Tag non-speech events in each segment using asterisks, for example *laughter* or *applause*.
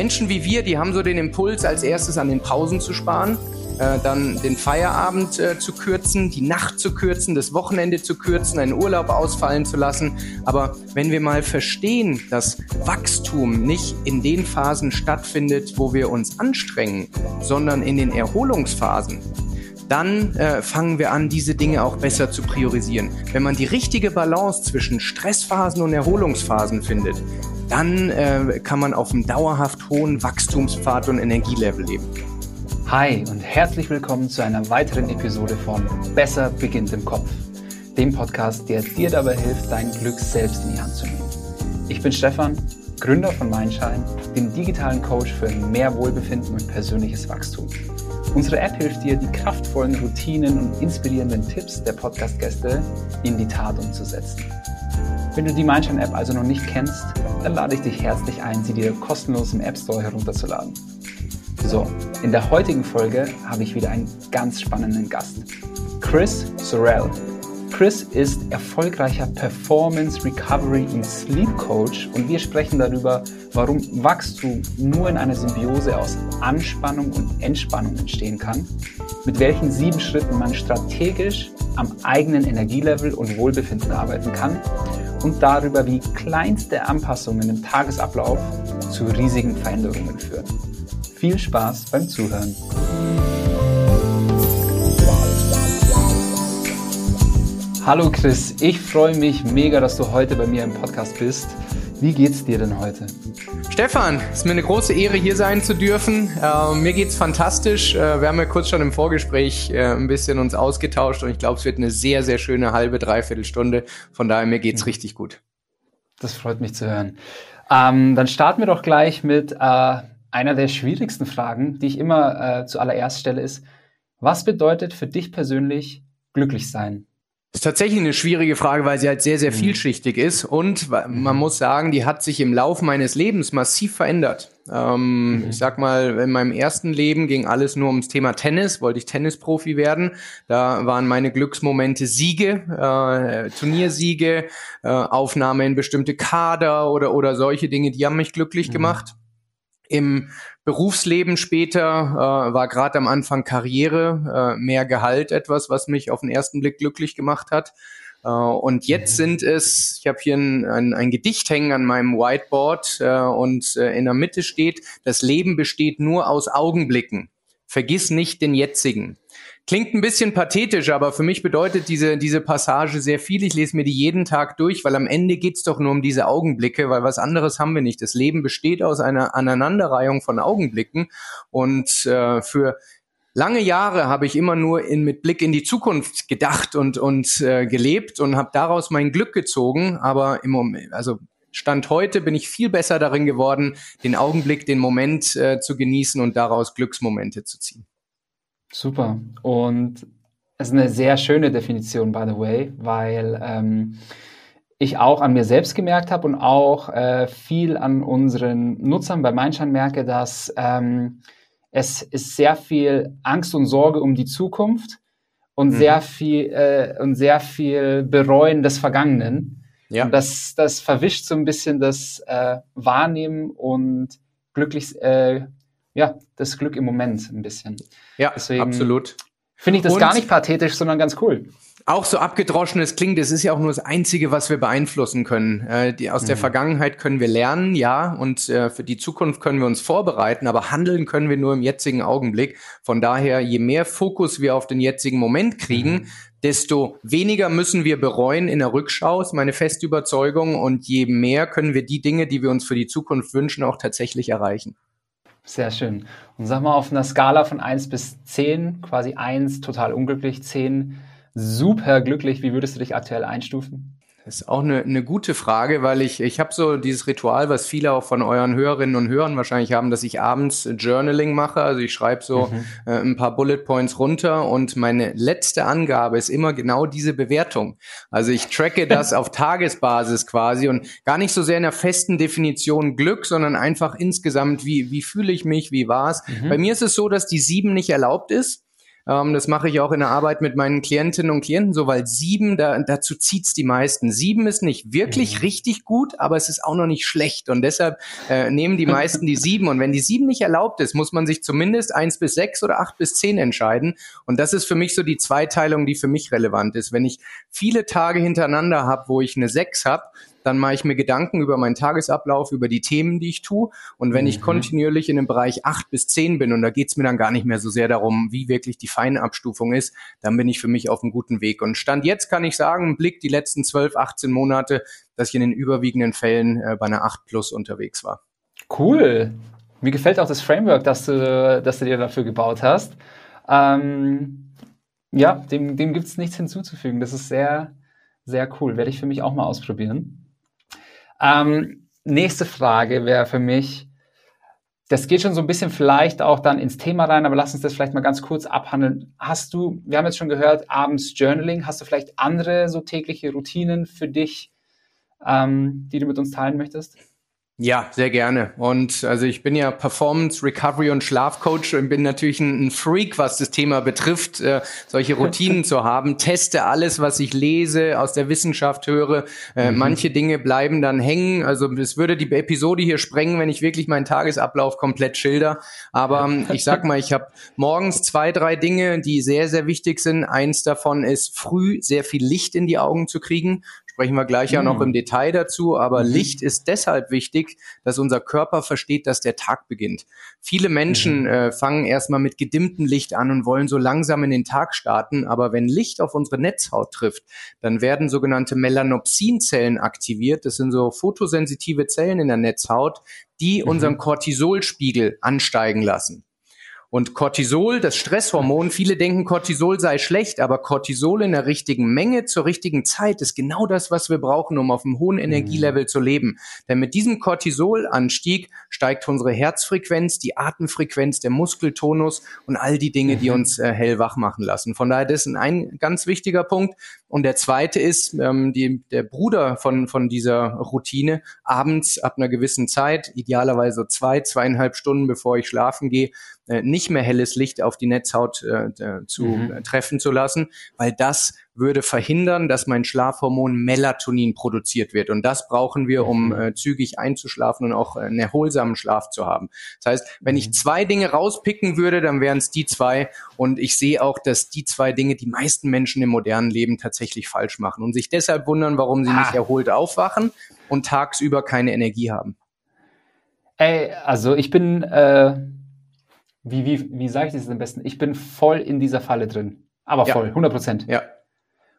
Menschen wie wir, die haben so den Impuls, als erstes an den Pausen zu sparen, äh, dann den Feierabend äh, zu kürzen, die Nacht zu kürzen, das Wochenende zu kürzen, einen Urlaub ausfallen zu lassen. Aber wenn wir mal verstehen, dass Wachstum nicht in den Phasen stattfindet, wo wir uns anstrengen, sondern in den Erholungsphasen, dann äh, fangen wir an, diese Dinge auch besser zu priorisieren. Wenn man die richtige Balance zwischen Stressphasen und Erholungsphasen findet, dann äh, kann man auf einem dauerhaft hohen Wachstumspfad und Energielevel leben. Hi und herzlich willkommen zu einer weiteren Episode von Besser beginnt im Kopf, dem Podcast, der dir dabei hilft, dein Glück selbst in die Hand zu nehmen. Ich bin Stefan, Gründer von Mindshine, dem digitalen Coach für mehr Wohlbefinden und persönliches Wachstum. Unsere App hilft dir, die kraftvollen Routinen und inspirierenden Tipps der Podcast-Gäste in die Tat umzusetzen. Wenn du die Mindshine-App also noch nicht kennst, dann lade ich dich herzlich ein, sie dir kostenlos im App Store herunterzuladen. So, in der heutigen Folge habe ich wieder einen ganz spannenden Gast. Chris Sorrell Chris ist erfolgreicher Performance Recovery und Sleep Coach und wir sprechen darüber, warum Wachstum nur in einer Symbiose aus Anspannung und Entspannung entstehen kann, mit welchen sieben Schritten man strategisch am eigenen Energielevel und Wohlbefinden arbeiten kann und darüber, wie kleinste Anpassungen im Tagesablauf zu riesigen Veränderungen führen. Viel Spaß beim Zuhören. Hallo Chris, ich freue mich mega, dass du heute bei mir im Podcast bist. Wie geht's dir denn heute? Stefan, es ist mir eine große Ehre, hier sein zu dürfen. Äh, mir geht's fantastisch. Äh, wir haben ja kurz schon im Vorgespräch äh, ein bisschen uns ausgetauscht und ich glaube, es wird eine sehr, sehr schöne halbe, dreiviertel Stunde. Von daher, mir geht's mhm. richtig gut. Das freut mich zu hören. Ähm, dann starten wir doch gleich mit äh, einer der schwierigsten Fragen, die ich immer äh, zuallererst stelle, ist, was bedeutet für dich persönlich glücklich sein? Ist tatsächlich eine schwierige Frage, weil sie halt sehr, sehr mhm. vielschichtig ist und man mhm. muss sagen, die hat sich im Laufe meines Lebens massiv verändert. Ähm, mhm. Ich sag mal, in meinem ersten Leben ging alles nur ums Thema Tennis, wollte ich Tennisprofi werden. Da waren meine Glücksmomente Siege, äh, Turniersiege, äh, Aufnahme in bestimmte Kader oder, oder solche Dinge, die haben mich glücklich mhm. gemacht. Im Berufsleben später äh, war gerade am Anfang Karriere, äh, mehr Gehalt etwas, was mich auf den ersten Blick glücklich gemacht hat. Uh, und jetzt mhm. sind es, ich habe hier ein, ein, ein, Gedicht hängen an meinem Whiteboard uh, und uh, in der Mitte steht, das Leben besteht nur aus Augenblicken. Vergiss nicht den jetzigen. Klingt ein bisschen pathetisch, aber für mich bedeutet diese, diese Passage sehr viel. Ich lese mir die jeden Tag durch, weil am Ende geht's doch nur um diese Augenblicke, weil was anderes haben wir nicht. Das Leben besteht aus einer Aneinanderreihung von Augenblicken. Und äh, für lange Jahre habe ich immer nur in, mit Blick in die Zukunft gedacht und, und äh, gelebt und habe daraus mein Glück gezogen. Aber im Moment, also Stand heute bin ich viel besser darin geworden, den Augenblick, den Moment äh, zu genießen und daraus Glücksmomente zu ziehen. Super. Und es ist eine sehr schöne Definition, by the way, weil ähm, ich auch an mir selbst gemerkt habe und auch äh, viel an unseren Nutzern bei Mindshine merke, dass ähm, es ist sehr viel Angst und Sorge um die Zukunft und mhm. sehr viel äh, und sehr viel Bereuen des Vergangenen. Ja. Und das, das verwischt so ein bisschen das äh, Wahrnehmen und glücklich, äh, ja, das Glück im Moment ein bisschen. Ja, Deswegen absolut. Finde ich das Und gar nicht pathetisch, sondern ganz cool. Auch so abgedroschen es klingt, es ist ja auch nur das Einzige, was wir beeinflussen können. Äh, die, aus mhm. der Vergangenheit können wir lernen, ja, und äh, für die Zukunft können wir uns vorbereiten, aber handeln können wir nur im jetzigen Augenblick. Von daher, je mehr Fokus wir auf den jetzigen Moment kriegen, mhm. desto weniger müssen wir bereuen in der Rückschau, ist meine feste Überzeugung, und je mehr können wir die Dinge, die wir uns für die Zukunft wünschen, auch tatsächlich erreichen. Sehr schön. Und sag mal, auf einer Skala von 1 bis 10, quasi 1 total unglücklich, 10 super glücklich, wie würdest du dich aktuell einstufen? Das ist auch eine, eine gute Frage, weil ich, ich habe so dieses Ritual, was viele auch von euren Hörerinnen und Hörern wahrscheinlich haben, dass ich abends Journaling mache. Also ich schreibe so mhm. äh, ein paar Bullet Points runter und meine letzte Angabe ist immer genau diese Bewertung. Also ich tracke das *laughs* auf Tagesbasis quasi und gar nicht so sehr in der festen Definition Glück, sondern einfach insgesamt, wie, wie fühle ich mich, wie war's. Mhm. Bei mir ist es so, dass die sieben nicht erlaubt ist Ähm, das mache ich auch in der Arbeit mit meinen Klientinnen und Klienten so, weil sieben, da, dazu zieht's die meisten. Sieben ist nicht wirklich mhm. richtig gut, aber es ist auch noch nicht schlecht. Und deshalb äh, nehmen die meisten die sieben. Und wenn die sieben nicht erlaubt ist, muss man sich zumindest eins bis sechs oder acht bis zehn entscheiden. Und das ist für mich so die Zweiteilung, die für mich relevant ist. Wenn ich viele Tage hintereinander habe, wo ich eine sechs habe, dann mache ich mir Gedanken über meinen Tagesablauf, über die Themen, die ich tue. Und wenn mhm. ich kontinuierlich in dem Bereich acht bis zehn bin, und da geht's mir dann gar nicht mehr so sehr darum, wie wirklich die feine Abstufung ist, dann bin ich für mich auf einem guten Weg. Und Stand jetzt kann ich sagen, Blick die letzten 12, 18 Monate, dass ich in den überwiegenden Fällen äh, bei einer 8 plus unterwegs war. Cool. Mir gefällt auch das Framework, das du, das du dir dafür gebaut hast. Ähm, ja, dem, dem gibt es nichts hinzuzufügen. Das ist sehr, sehr cool. Werde ich für mich auch mal ausprobieren. Ähm, nächste Frage wäre für mich, das geht schon so ein bisschen vielleicht auch dann ins Thema rein, aber lass uns das vielleicht mal ganz kurz abhandeln. Hast du, wir haben jetzt schon gehört, abends Journaling, hast du vielleicht andere so tägliche Routinen für dich, ähm, die du mit uns teilen möchtest? Ja, sehr gerne. Und also ich bin ja Performance, Recovery und Schlafcoach und bin natürlich ein, Freak, was das Thema betrifft, äh, solche Routinen *laughs* zu haben. Teste alles, was ich lese, aus der Wissenschaft höre. Äh, mhm. Manche Dinge bleiben dann hängen. Also es würde die Episode hier sprengen, wenn ich wirklich meinen Tagesablauf komplett schilder. Aber ähm, ich sag mal, ich habe morgens zwei, drei Dinge, die sehr, sehr wichtig sind. Eins davon ist, früh sehr viel Licht in die Augen zu kriegen. Sprechen wir gleich ja noch mhm. im Detail dazu, aber mhm. Licht ist deshalb wichtig, dass unser Körper versteht, dass der Tag beginnt. Viele Menschen mhm. äh, fangen erstmal mit gedimmtem Licht an und wollen so langsam in den Tag starten, aber wenn Licht auf unsere Netzhaut trifft, dann werden sogenannte Melanopsinzellen aktiviert. Das sind so photosensitive Zellen in der Netzhaut, die unseren Cortisolspiegel ansteigen lassen. Und Cortisol, das Stresshormon, viele denken, Cortisol sei schlecht, aber Cortisol in der richtigen Menge zur richtigen Zeit ist genau das, was wir brauchen, um auf einem hohen mhm. Energielevel zu leben. Denn mit diesem Cortisolanstieg steigt unsere Herzfrequenz, die Atemfrequenz, der Muskeltonus und all die Dinge, die mhm. uns äh, hellwach machen lassen. Von daher, das ist ein ganz wichtiger Punkt. Und der zweite ist, ähm, die, der Bruder von, von dieser Routine, abends ab einer gewissen Zeit, idealerweise zwei, zweieinhalb Stunden, bevor ich schlafen gehe, äh, nicht mehr helles Licht auf die Netzhaut äh, zu mhm. Äh, treffen zu lassen, weil das würde verhindern, dass mein Schlafhormon Melatonin produziert wird. Und das brauchen wir, um mhm. äh, zügig einzuschlafen und auch äh, einen erholsamen Schlaf zu haben. Das heißt, wenn ich mhm. zwei Dinge rauspicken würde, dann wären es die zwei. Und ich sehe auch, dass die zwei Dinge die meisten Menschen im modernen Leben tatsächlich falsch machen und sich deshalb wundern, warum sie ah. nicht erholt aufwachen und tagsüber keine Energie haben. Ey, also ich bin äh wie, wie, wie sage ich das am besten? Ich bin voll in dieser Falle drin. Aber voll, ja. 100 Prozent. Ja.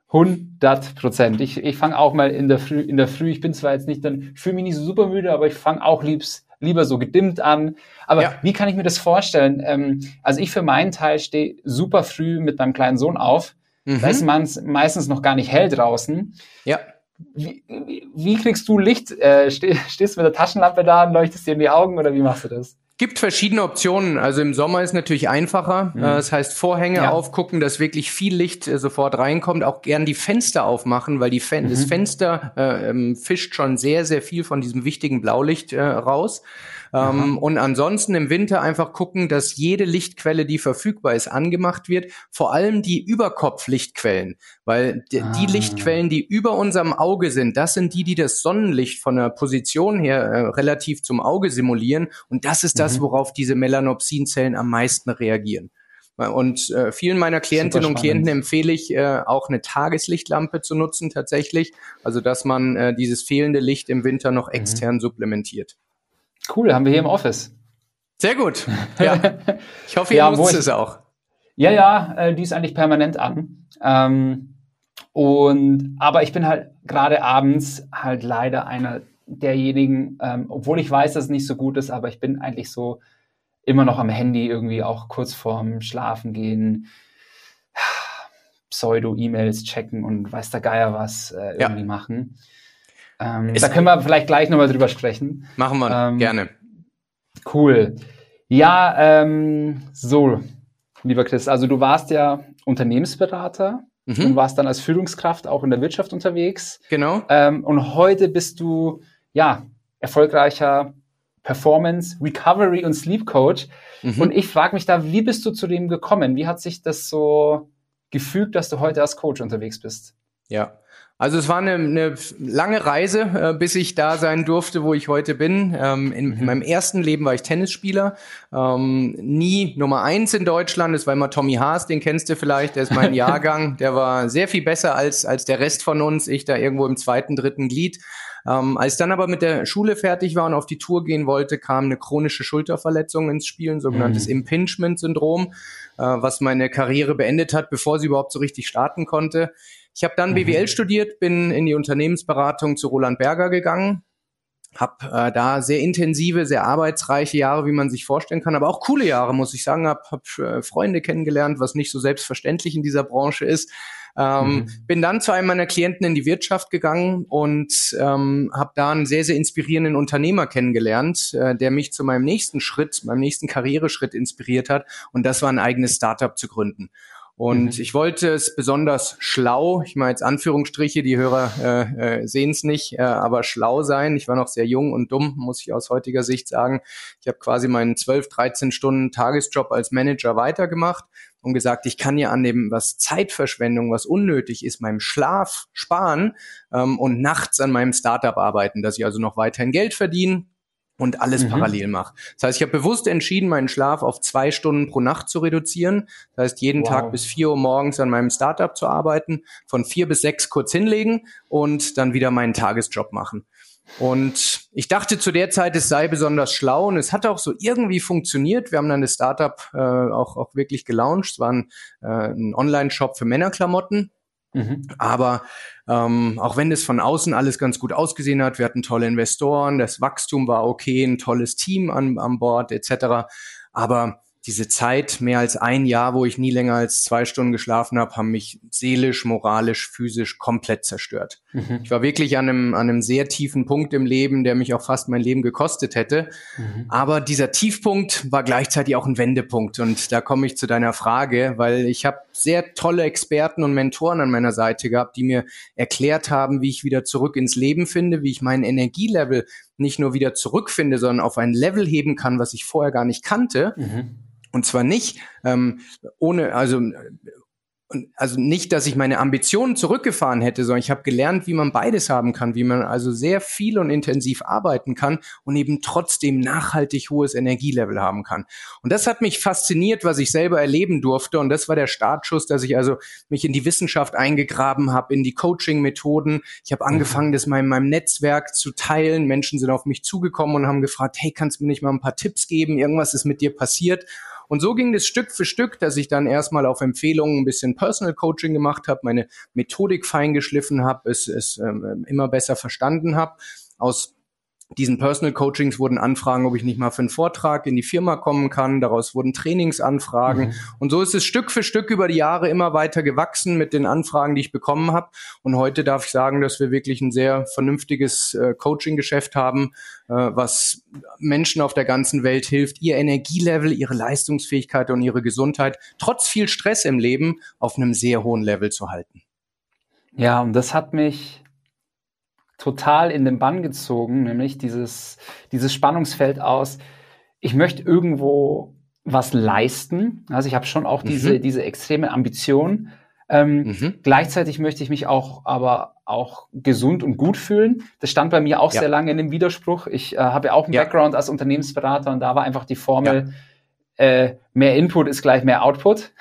100 Prozent. Ich, ich fange auch mal in der Früh, in der Früh, ich bin zwar jetzt nicht dann, fühle mich nicht so super müde, aber ich fange auch liebs, lieber so gedimmt an. Aber ja. wie kann ich mir das vorstellen? Ähm, also ich für meinen Teil stehe super früh mit meinem kleinen Sohn auf. Mhm. Da ist man meistens noch gar nicht hell draußen. Ja. Wie, wie, wie kriegst du Licht? Äh, stehst du mit der Taschenlampe da und leuchtest dir in die Augen oder wie machst du das? Gibt verschiedene Optionen. Also im Sommer ist natürlich einfacher. Mhm. Das heißt, Vorhänge ja. aufgucken, dass wirklich viel Licht äh, sofort reinkommt. Auch gern die Fenster aufmachen, weil die Fen mhm. das Fenster äh, ähm, fischt schon sehr, sehr viel von diesem wichtigen Blaulicht äh, raus. Ähm, und ansonsten im Winter einfach gucken, dass jede Lichtquelle, die verfügbar ist, angemacht wird. Vor allem die Überkopflichtquellen, weil die, ah. die Lichtquellen, die über unserem Auge sind, das sind die, die das Sonnenlicht von der Position her äh, relativ zum Auge simulieren. Und das ist das, mhm. worauf diese Melanopsinzellen am meisten reagieren. Und äh, vielen meiner Klientinnen und Klienten empfehle ich äh, auch eine Tageslichtlampe zu nutzen tatsächlich. Also dass man äh, dieses fehlende Licht im Winter noch mhm. extern mhm. supplementiert. Cool, haben wir hier im Office. Sehr gut. *laughs* Ja. Ich hoffe, ihr ja, nutzt es auch. Ja, ja, äh, die ist eigentlich permanent an. Ähm, und aber ich bin halt gerade abends halt leider einer derjenigen, ähm, obwohl ich weiß, dass es nicht so gut ist, aber ich bin eigentlich so immer noch am Handy irgendwie auch kurz vorm Schlafen gehen, *sighs* Pseudo-E-Mails checken und weiß der Geier was äh, irgendwie ja. machen. Ähm, da können wir vielleicht gleich nochmal drüber sprechen. Machen wir, ähm, gerne. Cool. Ja, ähm, so, lieber Chris, also du warst ja Unternehmensberater mhm. und warst dann als Führungskraft auch in der Wirtschaft unterwegs. Genau. Ähm, und heute bist du, ja, erfolgreicher Performance, Recovery und Sleep Coach. Mhm. Und ich frage mich da, wie bist du zu dem gekommen? Wie hat sich das so gefügt, dass du heute als Coach unterwegs bist? Ja, also es war eine, eine lange Reise, äh, bis ich da sein durfte, wo ich heute bin. Ähm, in, in, mhm. meinem ersten Leben war ich Tennisspieler, ähm, nie Nummer eins in Deutschland. Das war immer Tommy Haas, den kennst du vielleicht, der ist mein *laughs* Jahrgang. Der war sehr viel besser als, als der Rest von uns. Ich da irgendwo im zweiten, dritten Glied. Ähm, als dann aber mit der Schule fertig war und auf die Tour gehen wollte, kam eine chronische Schulterverletzung ins Spiel, ein sogenanntes mhm. Impingement-Syndrom, äh, was meine Karriere beendet hat, bevor sie überhaupt so richtig starten konnte. Ich habe dann mhm. BWL studiert, bin in die Unternehmensberatung zu Roland Berger gegangen, habe äh, da sehr intensive, sehr arbeitsreiche Jahre, wie man sich vorstellen kann, aber auch coole Jahre, muss ich sagen. Habe hab, äh, Freunde kennengelernt, was nicht so selbstverständlich in dieser Branche ist. Ähm, mhm. Bin dann zu einem meiner Klienten in die Wirtschaft gegangen und ähm, habe da einen sehr, sehr inspirierenden Unternehmer kennengelernt, äh, der mich zu meinem nächsten Schritt, meinem nächsten Karriereschritt inspiriert hat. Und das war ein eigenes Startup zu gründen. Und mhm. ich wollte es besonders schlau, ich meine jetzt Anführungsstriche, die Hörer äh, äh, sehen es nicht, äh, aber schlau sein. Ich war noch sehr jung und dumm, muss ich aus heutiger Sicht sagen. Ich habe quasi meinen 12, 13 Stunden Tagesjob als Manager weitergemacht und gesagt, ich kann ja an dem, was Zeitverschwendung, was unnötig ist, meinem Schlaf sparen ähm, und nachts an meinem Startup arbeiten, dass ich also noch weiterhin Geld verdiene, und alles mhm. parallel mache. Das heißt, ich habe bewusst entschieden, meinen Schlaf auf zwei Stunden pro Nacht zu reduzieren. Das heißt, jeden wow. Tag bis vier Uhr morgens an meinem Startup zu arbeiten, von vier bis sechs kurz hinlegen und dann wieder meinen Tagesjob machen. Und ich dachte zu der Zeit, es sei besonders schlau und es hat auch so irgendwie funktioniert. Wir haben dann das Startup äh, auch, auch wirklich gelauncht. Es war ein, äh, ein Online-Shop für Männerklamotten. Mhm. Aber ähm, auch wenn es von außen alles ganz gut ausgesehen hat, wir hatten tolle Investoren, das Wachstum war okay, ein tolles Team an, an Bord etc. Aber diese Zeit, mehr als ein Jahr, wo ich nie länger als zwei Stunden geschlafen habe, haben mich seelisch, moralisch, physisch komplett zerstört. Mhm. Ich war wirklich an einem, an einem sehr tiefen Punkt im Leben, der mich auch fast mein Leben gekostet hätte. Mhm. Aber dieser Tiefpunkt war gleichzeitig auch ein Wendepunkt. Und da komme ich zu deiner Frage, weil ich habe sehr tolle Experten und Mentoren an meiner Seite gehabt, die mir erklärt haben, wie ich wieder zurück ins Leben finde, wie ich mein Energielevel nicht nur wieder zurückfinde, sondern auf ein Level heben kann, was ich vorher gar nicht kannte. Mhm und zwar nicht ähm, ohne, also also nicht, dass ich meine Ambitionen zurückgefahren hätte, sondern ich habe gelernt, wie man beides haben kann, wie man also sehr viel und intensiv arbeiten kann und eben trotzdem nachhaltig hohes Energielevel haben kann. Und das hat mich fasziniert, was ich selber erleben durfte. Und das war der Startschuss, dass ich also mich in die Wissenschaft eingegraben habe, in die Coaching-Methoden. Ich habe angefangen, das mal in meinem Netzwerk zu teilen. Menschen sind auf mich zugekommen und haben gefragt, hey, kannst du mir nicht mal ein paar Tipps geben? Irgendwas ist mit dir passiert. Und so ging es Stück für Stück, dass ich dann erstmal auf Empfehlungen ein bisschen Personal Coaching gemacht habe, meine Methodik feingeschliffen habe, es, es ähm, immer besser verstanden habe. Aus diesen Personal Coachings wurden Anfragen, ob ich nicht mal für einen Vortrag in die Firma kommen kann. Daraus wurden Trainingsanfragen. Mhm. Und so ist es Stück für Stück über die Jahre immer weiter gewachsen mit den Anfragen, die ich bekommen habe. Und heute darf ich sagen, dass wir wirklich ein sehr vernünftiges äh, Coaching-Geschäft haben, äh, was Menschen auf der ganzen Welt hilft, ihr Energielevel, ihre Leistungsfähigkeit und ihre Gesundheit trotz viel Stress im Leben auf einem sehr hohen Level zu halten. Ja, und das hat mich total in den Bann gezogen, nämlich dieses, dieses Spannungsfeld aus, ich möchte irgendwo was leisten. Also ich habe schon auch diese, mhm. diese extreme Ambition. Ähm, mhm. Gleichzeitig möchte ich mich auch aber auch gesund und gut fühlen. Das stand bei mir auch ja. sehr lange in dem Widerspruch. Ich äh, habe ja auch einen ja. Background als Unternehmensberater und da war einfach die Formel, ja. äh, mehr Input ist gleich mehr Output.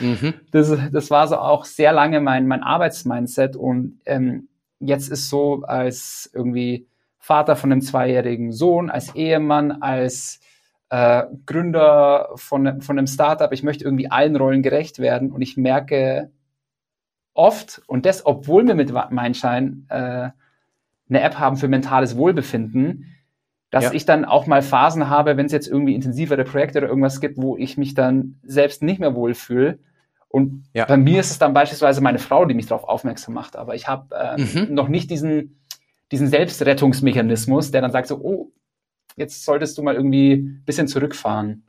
Mhm. Das, das war so auch sehr lange mein, mein Arbeitsmindset und ähm, jetzt ist so als irgendwie Vater von einem zweijährigen Sohn, als Ehemann, als äh, Gründer von, von einem Startup, ich möchte irgendwie allen Rollen gerecht werden und ich merke oft, und das, obwohl wir mit Mindshine äh, eine App haben für mentales Wohlbefinden, dass ja. ich dann auch mal Phasen habe, wenn es jetzt irgendwie intensivere Projekte oder irgendwas gibt, wo ich mich dann selbst nicht mehr wohlfühle und ja. bei mir ist es dann beispielsweise meine Frau, die mich darauf aufmerksam macht. Aber ich habe äh, mhm. noch nicht diesen, diesen Selbstrettungsmechanismus, der dann sagt so, oh, jetzt solltest du mal irgendwie ein bisschen zurückfahren.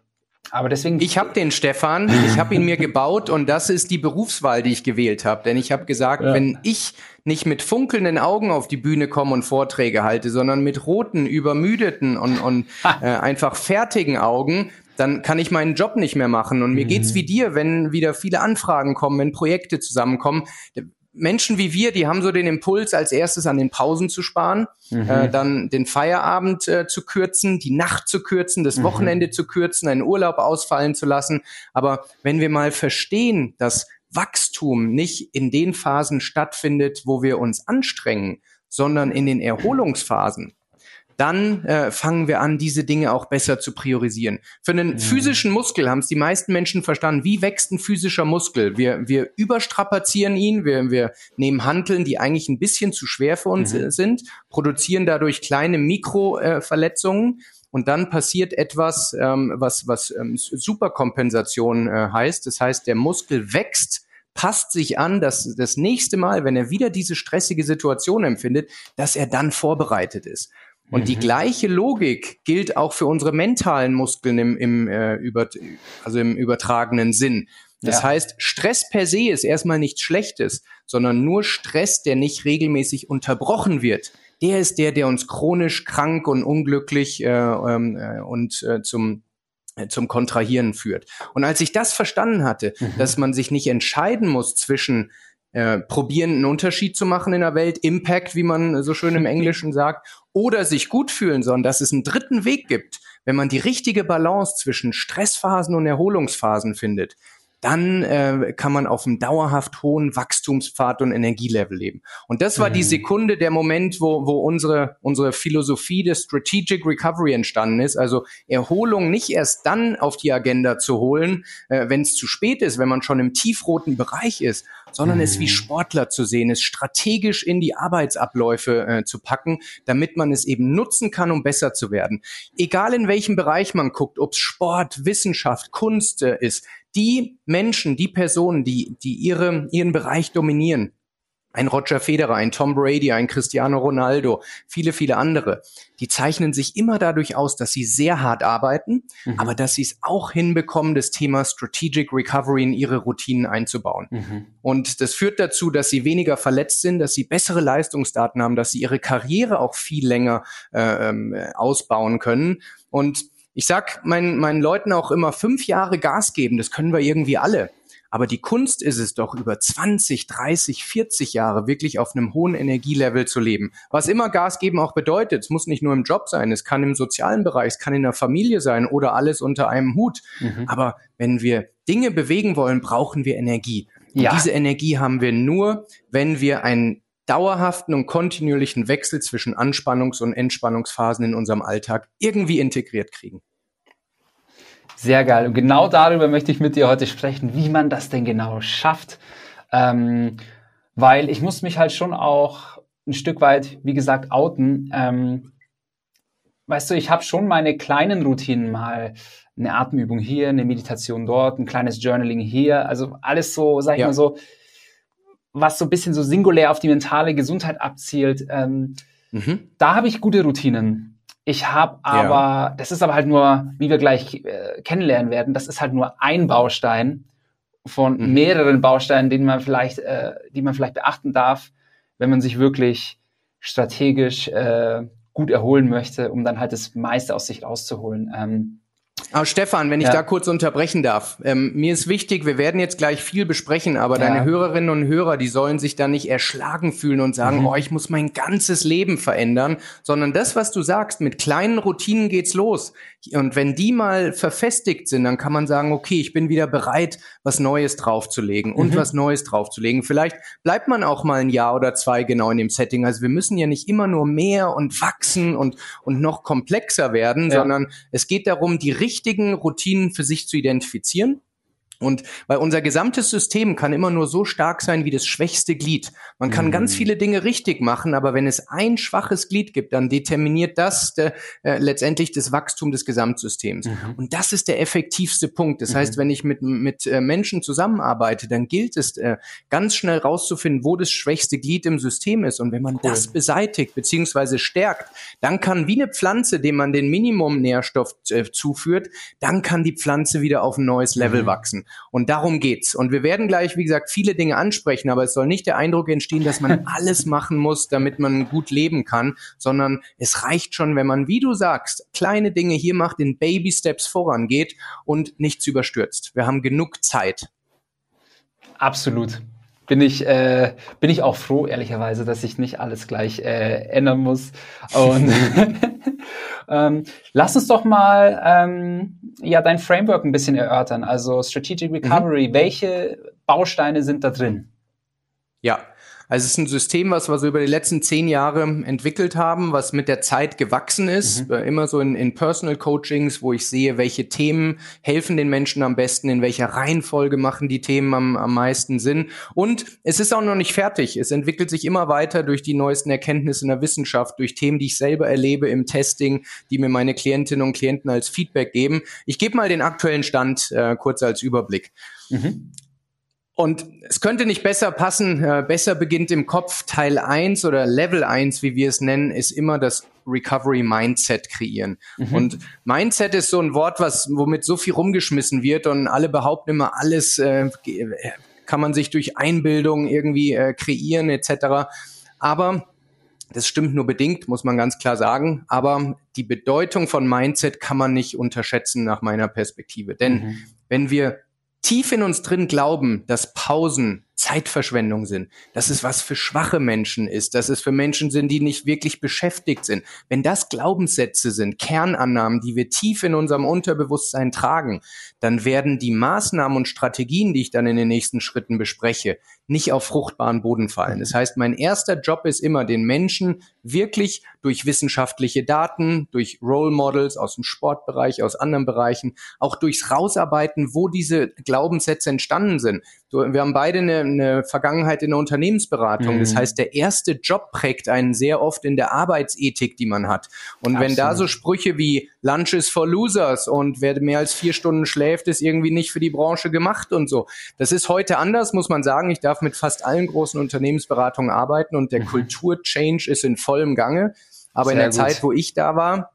Aber deswegen. Ich habe den Stefan, ich habe ihn mir *laughs* gebaut und das ist die Berufswahl, die ich gewählt habe. Denn ich habe gesagt, ja. wenn ich nicht mit funkelnden Augen auf die Bühne komme und Vorträge halte, sondern mit roten, übermüdeten und, und *laughs* äh, einfach fertigen Augen, dann kann ich meinen Job nicht mehr machen. Und mir mhm. geht's wie dir, wenn wieder viele Anfragen kommen, wenn Projekte zusammenkommen. Menschen wie wir, die haben so den Impuls, als erstes an den Pausen zu sparen, mhm. äh, dann den Feierabend äh, zu kürzen, die Nacht zu kürzen, das mhm. Wochenende zu kürzen, einen Urlaub ausfallen zu lassen. Aber wenn wir mal verstehen, dass Wachstum nicht in den Phasen stattfindet, wo wir uns anstrengen, sondern in den Erholungsphasen, dann äh, fangen wir an, diese Dinge auch besser zu priorisieren. Für einen mhm. physischen Muskel haben es die meisten Menschen verstanden. Wie wächst ein physischer Muskel? Wir, wir überstrapazieren ihn, wir, wir nehmen Hanteln, die eigentlich ein bisschen zu schwer für uns mhm. sind, produzieren dadurch kleine Mikroverletzungen. Äh, und dann passiert etwas, ähm, was, was ähm, Superkompensation äh, heißt. Das heißt, der Muskel wächst, passt sich an, dass das nächste Mal, wenn er wieder diese stressige Situation empfindet, dass er dann vorbereitet ist. Und mhm. die gleiche Logik gilt auch für unsere mentalen Muskeln im, im, äh, über, also im übertragenen Sinn. Das ja. heißt, Stress per se ist erstmal nichts Schlechtes, sondern nur Stress, der nicht regelmäßig unterbrochen wird. Der ist der, der uns chronisch krank und unglücklich äh, ähm, äh, und äh, zum äh, zum Kontrahieren führt. Und als ich das verstanden hatte, mhm. dass man sich nicht entscheiden muss zwischen äh, probieren, einen Unterschied zu machen in der Welt, Impact, wie man so schön im Englischen sagt, oder sich gut fühlen, sondern dass es einen dritten Weg gibt, wenn man die richtige Balance zwischen Stressphasen und Erholungsphasen findet, dann äh, kann man auf einem dauerhaft hohen Wachstumspfad und Energielevel leben. Und das war mhm. die Sekunde, der Moment, wo, wo unsere, unsere Philosophie des Strategic Recovery entstanden ist. Also Erholung nicht erst dann auf die Agenda zu holen, äh, wenn es zu spät ist, wenn man schon im tiefroten Bereich ist, sondern mhm. es wie mhm. Sportler zu sehen, es strategisch in die Arbeitsabläufe äh, zu packen, damit man es eben nutzen kann, um besser zu werden. Egal in welchem Bereich man guckt, ob es Sport, Wissenschaft, Kunst äh, ist, die Menschen, die Personen, die, die ihre, ihren Bereich dominieren, ein Roger Federer, ein Tom Brady, ein Cristiano Ronaldo, viele, viele andere, die zeichnen sich immer dadurch aus, dass sie sehr hart arbeiten, mhm. aber dass sie es auch hinbekommen, das Thema Strategic Recovery in ihre Routinen einzubauen. Mhm. Und das führt dazu, dass sie weniger verletzt sind, dass sie bessere Leistungsdaten haben, dass sie ihre Karriere auch viel länger äh, ähm, ausbauen können. Und ich sag meinen, meinen Leuten auch immer, fünf Jahre Gas geben, das können wir irgendwie alle. Aber die Kunst ist es doch, über 20, 30, 40 Jahre wirklich auf einem hohen Energielevel zu leben. Was immer Gas geben auch bedeutet. Es muss nicht nur im Job sein, es kann im sozialen Bereich, es kann in der Familie sein oder alles unter einem Hut. Mhm. Aber wenn wir Dinge bewegen wollen, brauchen wir Energie. Und ja. diese Energie haben wir nur, wenn wir einen dauerhaften und kontinuierlichen Wechsel zwischen Anspannungs- und Entspannungsphasen in unserem Alltag irgendwie integriert kriegen. Sehr geil. Und genau darüber möchte ich mit dir heute sprechen, wie man das denn genau schafft. Ähm, weil ich muss mich halt schon auch ein Stück weit, wie gesagt, outen. Ähm, weißt du, ich habe schon meine kleinen Routinen mal. Eine Atemübung hier, eine Meditation dort, ein kleines Journaling hier. Also alles so, sag ich ja. mal so, was so ein bisschen so singulär auf die mentale Gesundheit abzielt. Ähm, mhm. Da habe ich gute Routinen. Ich habe aber, ja. das ist aber halt nur, wie wir gleich äh, kennenlernen werden, das ist halt nur ein Baustein von mhm. mehreren Bausteinen, den man vielleicht, äh, die man vielleicht beachten darf, wenn man sich wirklich strategisch äh, gut erholen möchte, um dann halt das meiste aus sich rauszuholen. Ähm, aber Stefan, wenn ich ja. da kurz unterbrechen darf. Ähm, mir ist wichtig, wir werden jetzt gleich viel besprechen, aber ja. deine Hörerinnen und Hörer, die sollen sich da nicht erschlagen fühlen und sagen, mhm. oh, ich muss mein ganzes Leben verändern, sondern das, was du sagst, mit kleinen Routinen geht's los. Und wenn die mal verfestigt sind, dann kann man sagen, okay, ich bin wieder bereit, was Neues draufzulegen und mhm. was Neues draufzulegen. Vielleicht bleibt man auch mal ein Jahr oder zwei genau in dem Setting. Also wir müssen ja nicht immer nur mehr und wachsen und, und noch komplexer werden, ja. sondern es geht darum, die richtigen Routinen für sich zu identifizieren Und weil unser gesamtes System kann immer nur so stark sein wie das schwächste Glied. Man kann mhm. ganz viele Dinge richtig machen, aber wenn es ein schwaches Glied gibt, dann determiniert das de, äh, letztendlich das Wachstum des Gesamtsystems. Mhm. Und das ist der effektivste Punkt. Das mhm. heißt, wenn ich mit, mit äh, Menschen zusammenarbeite, dann gilt es äh, ganz schnell rauszufinden, wo das schwächste Glied im System ist. Und wenn man cool. das beseitigt bzw. stärkt, dann kann wie eine Pflanze, dem man den Minimum Nährstoff äh, zuführt, dann kann die Pflanze wieder auf ein neues Level mhm. wachsen. Und darum geht's. Und wir werden gleich, wie gesagt, viele Dinge ansprechen, aber es soll nicht der Eindruck entstehen, dass man *laughs* alles machen muss, damit man gut leben kann, sondern es reicht schon, wenn man, wie du sagst, kleine Dinge hier macht, in Baby Steps vorangeht und nichts überstürzt. Wir haben genug Zeit. Absolut bin ich, äh, bin ich auch froh, ehrlicherweise, dass ich nicht alles gleich äh, ändern muss. Und *laughs* ähm, lass uns doch mal ähm, ja dein Framework ein bisschen erörtern. Also Strategic Recovery, mhm. welche Bausteine sind da drin? Ja, also es ist ein System, was wir so über die letzten zehn Jahre entwickelt haben, was mit der Zeit gewachsen ist. Mhm. Äh, immer so in, in Personal Coachings, wo ich sehe, welche Themen helfen den Menschen am besten, in welcher Reihenfolge machen die Themen am, am meisten Sinn. Und es ist auch noch nicht fertig. Es entwickelt sich immer weiter durch die neuesten Erkenntnisse in der Wissenschaft, durch Themen, die ich selber erlebe im Testing, die mir meine Klientinnen und Klienten als Feedback geben. Ich gebe mal den aktuellen Stand äh, kurz als Überblick. Mhm. Und es könnte nicht besser passen, äh, besser beginnt im Kopf. Teil 1 oder Level 1, wie wir es nennen, ist immer das Recovery Mindset kreieren. Mhm. Und Mindset ist so ein Wort, was, womit so viel rumgeschmissen wird und alle behaupten immer, alles äh, kann man sich durch Einbildung irgendwie äh, kreieren etc. Aber das stimmt nur bedingt, muss man ganz klar sagen. Aber die Bedeutung von Mindset kann man nicht unterschätzen nach meiner Perspektive. Denn mhm. wenn wir tief in uns drin glauben, dass Pausen Zeitverschwendung sind, dass es was für schwache Menschen ist, dass es für Menschen sind, die nicht wirklich beschäftigt sind. Wenn das Glaubenssätze sind, Kernannahmen, die wir tief in unserem Unterbewusstsein tragen, dann werden die Maßnahmen und Strategien, die ich dann in den nächsten Schritten bespreche, nicht auf fruchtbaren Boden fallen. Das heißt, mein erster Job ist immer, den Menschen wirklich durch wissenschaftliche Daten, durch Role Models aus dem Sportbereich, aus anderen Bereichen, auch durchs Rausarbeiten, wo diese Glaubenssätze entstanden sind. Wir haben beide eine, eine Vergangenheit in der Unternehmensberatung. Mhm. Das heißt, der erste Job prägt einen sehr oft in der Arbeitsethik, die man hat. Und Absolut. wenn da so Sprüche wie Lunch is for Losers und wer mehr als vier Stunden schläft, ist irgendwie nicht für die Branche gemacht und so. Das ist heute anders, muss man sagen. Ich darf mit fast allen großen Unternehmensberatungen arbeiten und der mhm. Kulturchange ist in vollem Gange. Aber Sehr in der gut. Zeit, wo ich da war,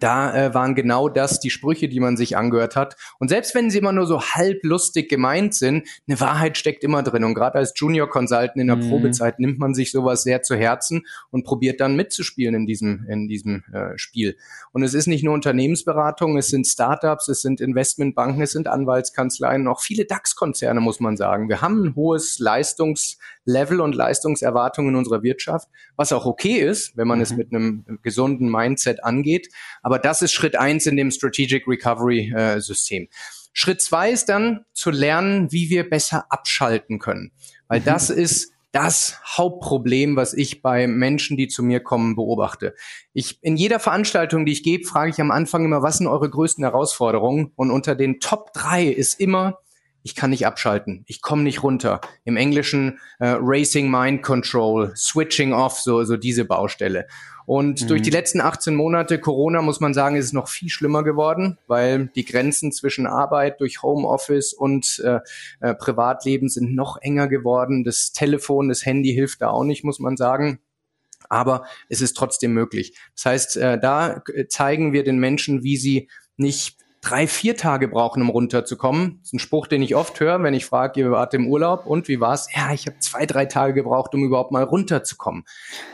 da äh, waren genau das die Sprüche, die man sich angehört hat. Und selbst wenn sie immer nur so halb lustig gemeint sind, eine Wahrheit steckt immer drin. Und gerade als Junior Consultant in der mhm. Probezeit nimmt man sich sowas sehr zu Herzen und probiert dann mitzuspielen in diesem, in diesem äh, Spiel. Und es ist nicht nur Unternehmensberatung, es sind Startups, es sind Investmentbanken, es sind Anwaltskanzleien, auch viele DAX-Konzerne, muss man sagen. Wir haben ein hohes Leistungslevel und Leistungserwartungen in unserer Wirtschaft, was auch okay ist, wenn man mhm. es mit einem gesunden Mindset angeht. Aber das ist Schritt eins in dem Strategic Recovery äh, System. Schritt zwei ist dann zu lernen, wie wir besser abschalten können. Weil mhm. das ist das Hauptproblem, was ich bei Menschen, die zu mir kommen, beobachte. Ich, in jeder Veranstaltung, die ich gebe, frage ich am Anfang immer, was sind eure größten Herausforderungen? Und unter den Top drei ist immer, ich kann nicht abschalten, ich komme nicht runter. Im Englischen äh, Racing Mind Control, Switching Off, so, so diese Baustelle. Und mhm. durch die letzten 18 Monate Corona muss man sagen, ist es noch viel schlimmer geworden, weil die Grenzen zwischen Arbeit durch Homeoffice und äh, äh, Privatleben sind noch enger geworden. Das Telefon, das Handy hilft da auch nicht, muss man sagen. Aber es ist trotzdem möglich. Das heißt, äh, da zeigen wir den Menschen, wie sie nicht drei, vier Tage brauchen, um runterzukommen. Das ist ein Spruch, den ich oft höre, wenn ich frage, ihr wart im Urlaub und wie war's? Ja, ich habe zwei, drei Tage gebraucht, um überhaupt mal runterzukommen.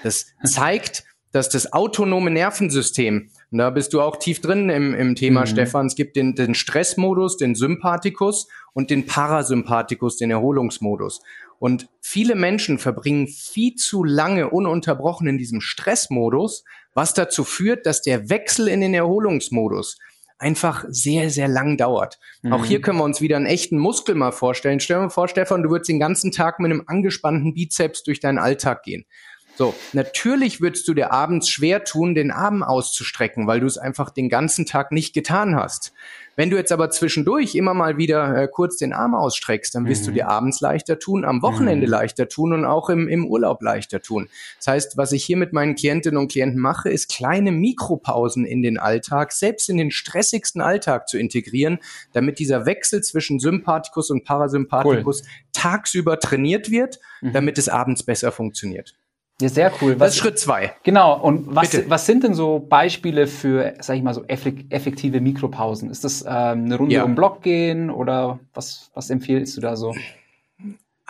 Das zeigt, dass das autonome Nervensystem, und da bist du auch tief drin im, im Thema, mhm. Stefan, es gibt den, den Stressmodus, den Sympathikus und den Parasympathikus, den Erholungsmodus. Und viele Menschen verbringen viel zu lange ununterbrochen in diesem Stressmodus, was dazu führt, dass der Wechsel in den Erholungsmodus einfach sehr, sehr lang dauert. Mhm. Auch hier mhm. können wir uns wieder einen echten Muskel mal vorstellen. Stell dir mal vor, Stefan, du würdest den ganzen Tag mit einem angespannten Bizeps durch deinen Alltag gehen. So, natürlich würdest du dir abends schwer tun, den Arm auszustrecken, weil du es einfach den ganzen Tag nicht getan hast. Wenn du jetzt aber zwischendurch immer mal wieder äh, kurz den Arm ausstreckst, dann wirst mhm. du dir abends leichter tun, am Wochenende mhm. leichter tun und auch im, im Urlaub leichter tun. Das heißt, was ich hier mit meinen Klientinnen und Klienten mache, ist kleine Mikropausen in den Alltag, selbst in den stressigsten Alltag zu integrieren, damit dieser Wechsel zwischen Sympathikus und Parasympathikus cool. tagsüber trainiert wird, mhm. damit es abends besser funktioniert. Ja, sehr cool. Was, das ist Schritt zwei. Genau. Und was, was sind denn so Beispiele für, sag ich mal, so effektive Mikropausen? Ist das ähm, eine Runde ja. um Block gehen oder was, was empfiehlst du da so?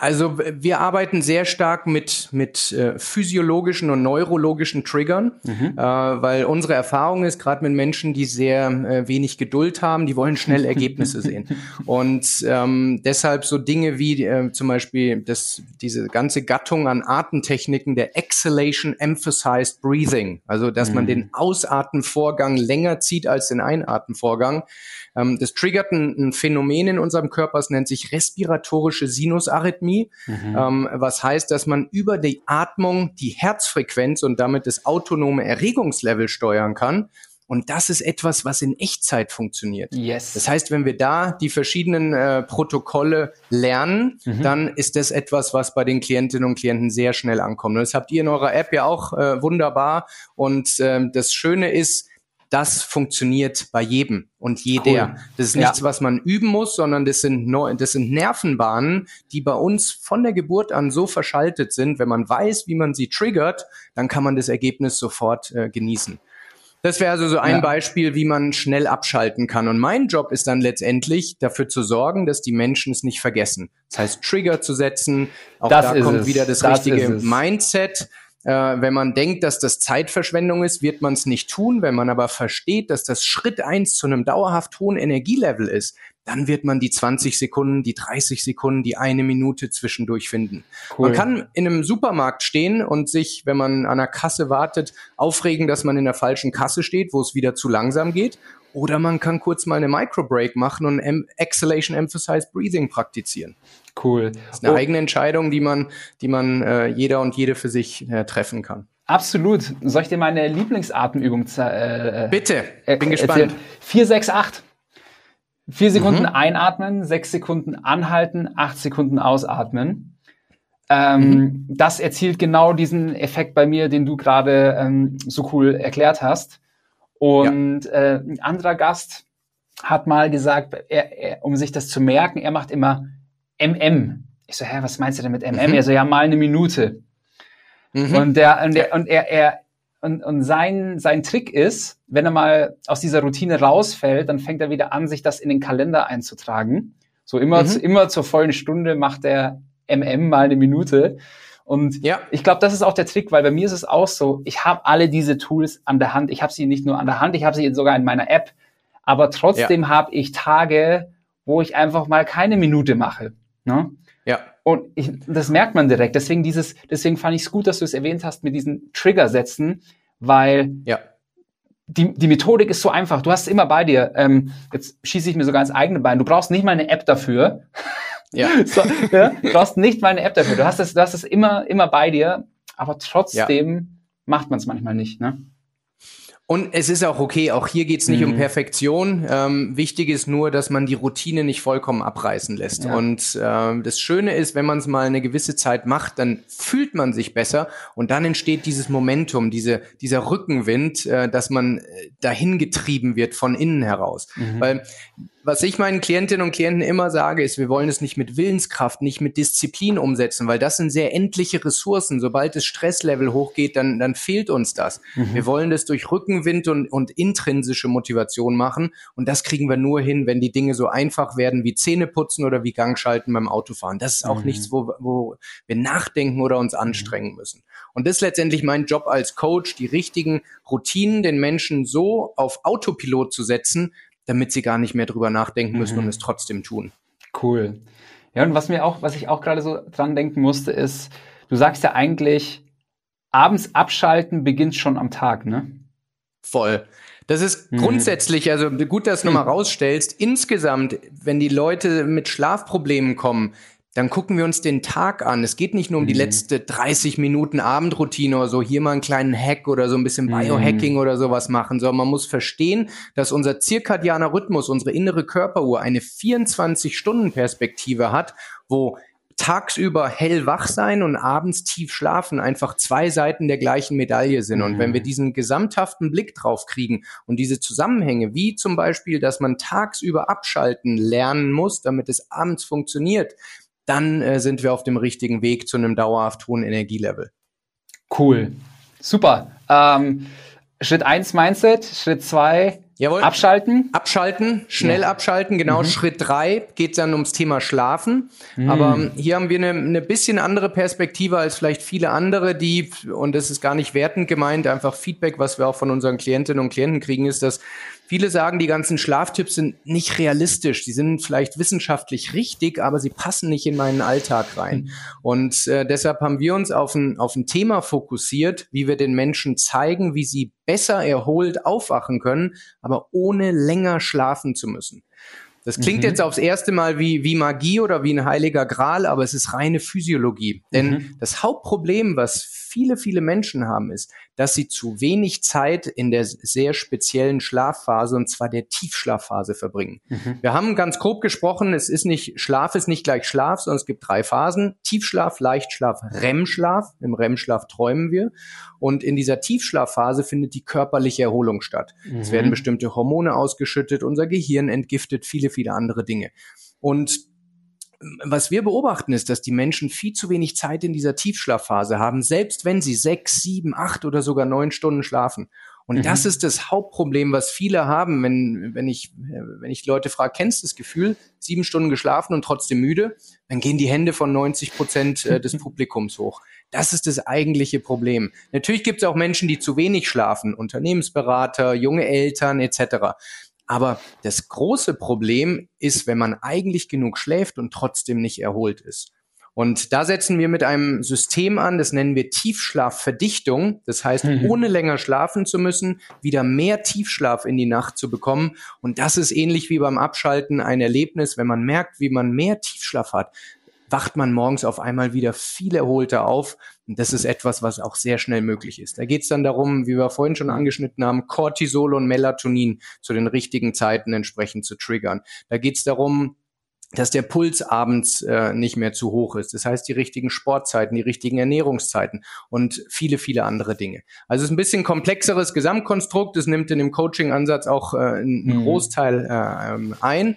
Also wir arbeiten sehr stark mit, mit äh, physiologischen und neurologischen Triggern, mhm. äh, weil unsere Erfahrung ist, gerade mit Menschen, die sehr äh, wenig Geduld haben, die wollen schnell Ergebnisse *laughs* sehen. Und ähm, deshalb so Dinge wie äh, zum Beispiel das, diese ganze Gattung an Atemtechniken der Exhalation Emphasized Breathing, also dass mhm. man den Ausatmenvorgang länger zieht als den Einatmenvorgang. Ähm, das triggert ein, ein, Phänomen in unserem Körper, es nennt sich respiratorische Sinusarrhythmie, mhm. ähm, was heißt, dass man über die Atmung die Herzfrequenz und damit das autonome Erregungslevel steuern kann. Und das ist etwas, was in Echtzeit funktioniert. Yes. Das heißt, wenn wir da die verschiedenen äh, Protokolle lernen, mhm. dann ist das etwas, was bei den Klientinnen und Klienten sehr schnell ankommt. Und das habt ihr in eurer App ja auch äh, wunderbar. Und äh, das Schöne ist, das funktioniert bei jedem und jeder. Cool. Das ist nichts, ja. was man üben muss, sondern das sind, Neu das sind Nervenbahnen, die bei uns von der Geburt an so verschaltet sind. Wenn man weiß, wie man sie triggert, dann kann man das Ergebnis sofort äh, genießen. Das wäre also so ein ja. Beispiel, wie man schnell abschalten kann. Und mein Job ist dann letztendlich dafür zu sorgen, dass die Menschen es nicht vergessen. Das heißt, Trigger zu setzen. Auch das da kommt es. wieder das, das richtige Mindset. Äh, wenn man denkt, dass das Zeitverschwendung ist, wird man es nicht tun. Wenn man aber versteht, dass das Schritt eins zu einem dauerhaft hohen Energielevel ist, dann wird man die 20 Sekunden, die 30 Sekunden, die eine Minute zwischendurch finden. Cool. Man kann in einem Supermarkt stehen und sich, wenn man an der Kasse wartet, aufregen, dass man in der falschen Kasse steht, wo es wieder zu langsam geht. Oder man kann kurz mal eine Microbreak machen und Exhalation Emphasized Breathing praktizieren. Cool. Das ist eine oh. eigene Entscheidung, die man, die man äh, jeder und jede für sich äh, treffen kann. Absolut. Soll ich dir meine Lieblingsatemübung äh, Bitte, äh, bin gespannt. Erzählen? 4, 6, 8. Vier Sekunden mhm. einatmen, sechs Sekunden anhalten, acht Sekunden ausatmen. Ähm, mhm. Das erzielt genau diesen Effekt bei mir, den du gerade ähm, so cool erklärt hast. Und ja. äh, ein anderer Gast hat mal gesagt, er, er, um sich das zu merken, er macht immer MM. Ich so, hä, was meinst du denn mit MM? Mhm. Er so, ja, mal eine Minute. Mhm. Und der, und, der, und er, er, und, und sein, sein Trick ist, wenn er mal aus dieser Routine rausfällt, dann fängt er wieder an, sich das in den Kalender einzutragen. So immer, mhm. zu, immer zur vollen Stunde macht er MM mal eine Minute. Und ja. ich glaube, das ist auch der Trick, weil bei mir ist es auch so, ich habe alle diese Tools an der Hand. Ich habe sie nicht nur an der Hand, ich habe sie sogar in meiner App. Aber trotzdem ja. habe ich Tage, wo ich einfach mal keine Minute mache. Ne? Ja. Und ich, das merkt man direkt. Deswegen dieses, deswegen fand ich es gut, dass du es erwähnt hast mit diesen Trigger-Sätzen, weil ja. die, die Methodik ist so einfach. Du hast es immer bei dir. Ähm, jetzt schieße ich mir sogar ins eigene Bein. Du brauchst nicht mal eine App dafür. Ja. *laughs* so, ja. Du brauchst nicht mal eine App dafür. Du hast es, du hast es immer, immer bei dir, aber trotzdem ja. macht man es manchmal nicht. Ne? Und es ist auch okay, auch hier geht's nicht mhm. um Perfektion. Ähm, wichtig ist nur, dass man die Routine nicht vollkommen abreißen lässt. Ja. Und ähm, das Schöne ist, wenn man es mal eine gewisse Zeit macht, dann fühlt man sich besser und dann entsteht dieses Momentum, diese, dieser Rückenwind, äh, dass man äh, dahin getrieben wird von innen heraus. Mhm. Weil was ich meinen Klientinnen und Klienten immer sage, ist, wir wollen es nicht mit Willenskraft, nicht mit Disziplin umsetzen, weil das sind sehr endliche Ressourcen. Sobald das Stresslevel hochgeht, dann, dann fehlt uns das. Mhm. Wir wollen das durch Rückenwind und, und intrinsische Motivation machen. Und das kriegen wir nur hin, wenn die Dinge so einfach werden wie Zähneputzen oder wie Gangschalten beim Autofahren. Das ist auch mhm. nichts, wo, wo wir nachdenken oder uns anstrengen müssen. Und das ist letztendlich mein Job als Coach, die richtigen Routinen den Menschen so auf Autopilot zu setzen, damit sie gar nicht mehr drüber nachdenken müssen mhm. und es trotzdem tun. Cool. Ja, und was mir auch, was ich auch gerade so dran denken musste, ist, du sagst ja eigentlich, abends abschalten beginnt schon am Tag, ne? Voll. Das ist mhm. grundsätzlich, also gut, dass du mhm. nochmal rausstellst, insgesamt, wenn die Leute mit Schlafproblemen kommen, dann gucken wir uns den Tag an. Es geht nicht nur um die mhm. letzte 30 Minuten Abendroutine oder so, hier mal einen kleinen Hack oder so ein bisschen mhm. Biohacking mhm. oder sowas machen, sondern man muss verstehen, dass unser zirkadianer Rhythmus, unsere innere Körperuhr eine 24-Stunden-Perspektive hat, wo tagsüber hellwach sein und abends tief schlafen einfach zwei Seiten der gleichen Medaille sind. Und wenn wir mhm. diesen gesamthaften Blick drauf kriegen und diese Zusammenhänge, wie zum Beispiel, dass man tagsüber abschalten lernen muss, damit es abends funktioniert, dann äh, sind wir auf dem richtigen Weg zu einem dauerhaft hohen Energielevel. Cool. Super. Ähm, Schritt eins Mindset, Schritt zwei Jawohl. Abschalten. Abschalten, schnell ja. abschalten. Genau, mhm. Schritt drei geht dann ums Thema Schlafen. Mhm. Aber hier haben wir eine, eine bisschen andere Perspektive als vielleicht viele andere, die, und das ist gar nicht wertend gemeint, einfach Feedback, was wir auch von unseren Klientinnen und Klienten kriegen, ist, dass Viele sagen, die ganzen Schlaftipps sind nicht realistisch. Die sind vielleicht wissenschaftlich richtig, aber sie passen nicht in meinen Alltag rein. Mhm. Und äh, deshalb haben wir uns auf ein, auf ein Thema fokussiert, wie wir den Menschen zeigen, wie sie besser erholt aufwachen können, aber ohne länger schlafen zu müssen. Das klingt mhm. jetzt aufs erste Mal wie, wie Magie oder wie ein heiliger Gral, aber es ist reine Physiologie. Denn mhm. das Hauptproblem, was viele, viele Menschen haben, ist, dass sie zu wenig Zeit in der sehr speziellen Schlafphase, und zwar der Tiefschlafphase, verbringen. Mhm. Wir haben ganz grob gesprochen, es ist nicht, Schlaf ist nicht gleich Schlaf, sondern es gibt drei Phasen. Tiefschlaf, Leichtschlaf, REM-Schlaf. Im REM-Schlaf träumen wir. Und in dieser Tiefschlafphase findet die körperliche Erholung statt. Mhm. Es werden bestimmte Hormone ausgeschüttet, unser Gehirn entgiftet, viele, viele andere Dinge. Und was wir beobachten, ist, dass die Menschen viel zu wenig Zeit in dieser Tiefschlafphase haben, selbst wenn sie sechs, sieben, acht oder sogar neun Stunden schlafen. Und mhm. das ist das Hauptproblem, was viele haben, wenn, wenn ich, wenn ich Leute frage, kennst du das Gefühl, sieben Stunden geschlafen und trotzdem müde? Dann gehen die Hände von 90 Prozent äh, des *laughs* Publikums hoch. Das ist das eigentliche Problem. Natürlich gibt es auch Menschen, die zu wenig schlafen, Unternehmensberater, junge Eltern etc. Aber das große Problem ist, wenn man eigentlich genug schläft und trotzdem nicht erholt ist. Und da setzen wir mit einem System an, das nennen wir Tiefschlafverdichtung. Das heißt, mhm. ohne länger schlafen zu müssen, wieder mehr Tiefschlaf in die Nacht zu bekommen. Und das ist ähnlich wie beim Abschalten ein Erlebnis, wenn man merkt, wie man mehr Tiefschlaf hat, wacht man morgens auf einmal wieder viel erholter auf. Und das ist etwas, was auch sehr schnell möglich ist. Da geht es dann darum, wie wir vorhin schon angeschnitten haben, Cortisol und Melatonin zu den richtigen Zeiten entsprechend zu triggern. Da geht es darum, dass der Puls abends äh, nicht mehr zu hoch ist. Das heißt, die richtigen Sportzeiten, die richtigen Ernährungszeiten und viele, viele andere Dinge. Also es ist ein bisschen komplexeres Gesamtkonstrukt. Es nimmt in dem Coaching-Ansatz auch äh, einen mhm. Großteil äh, ähm, ein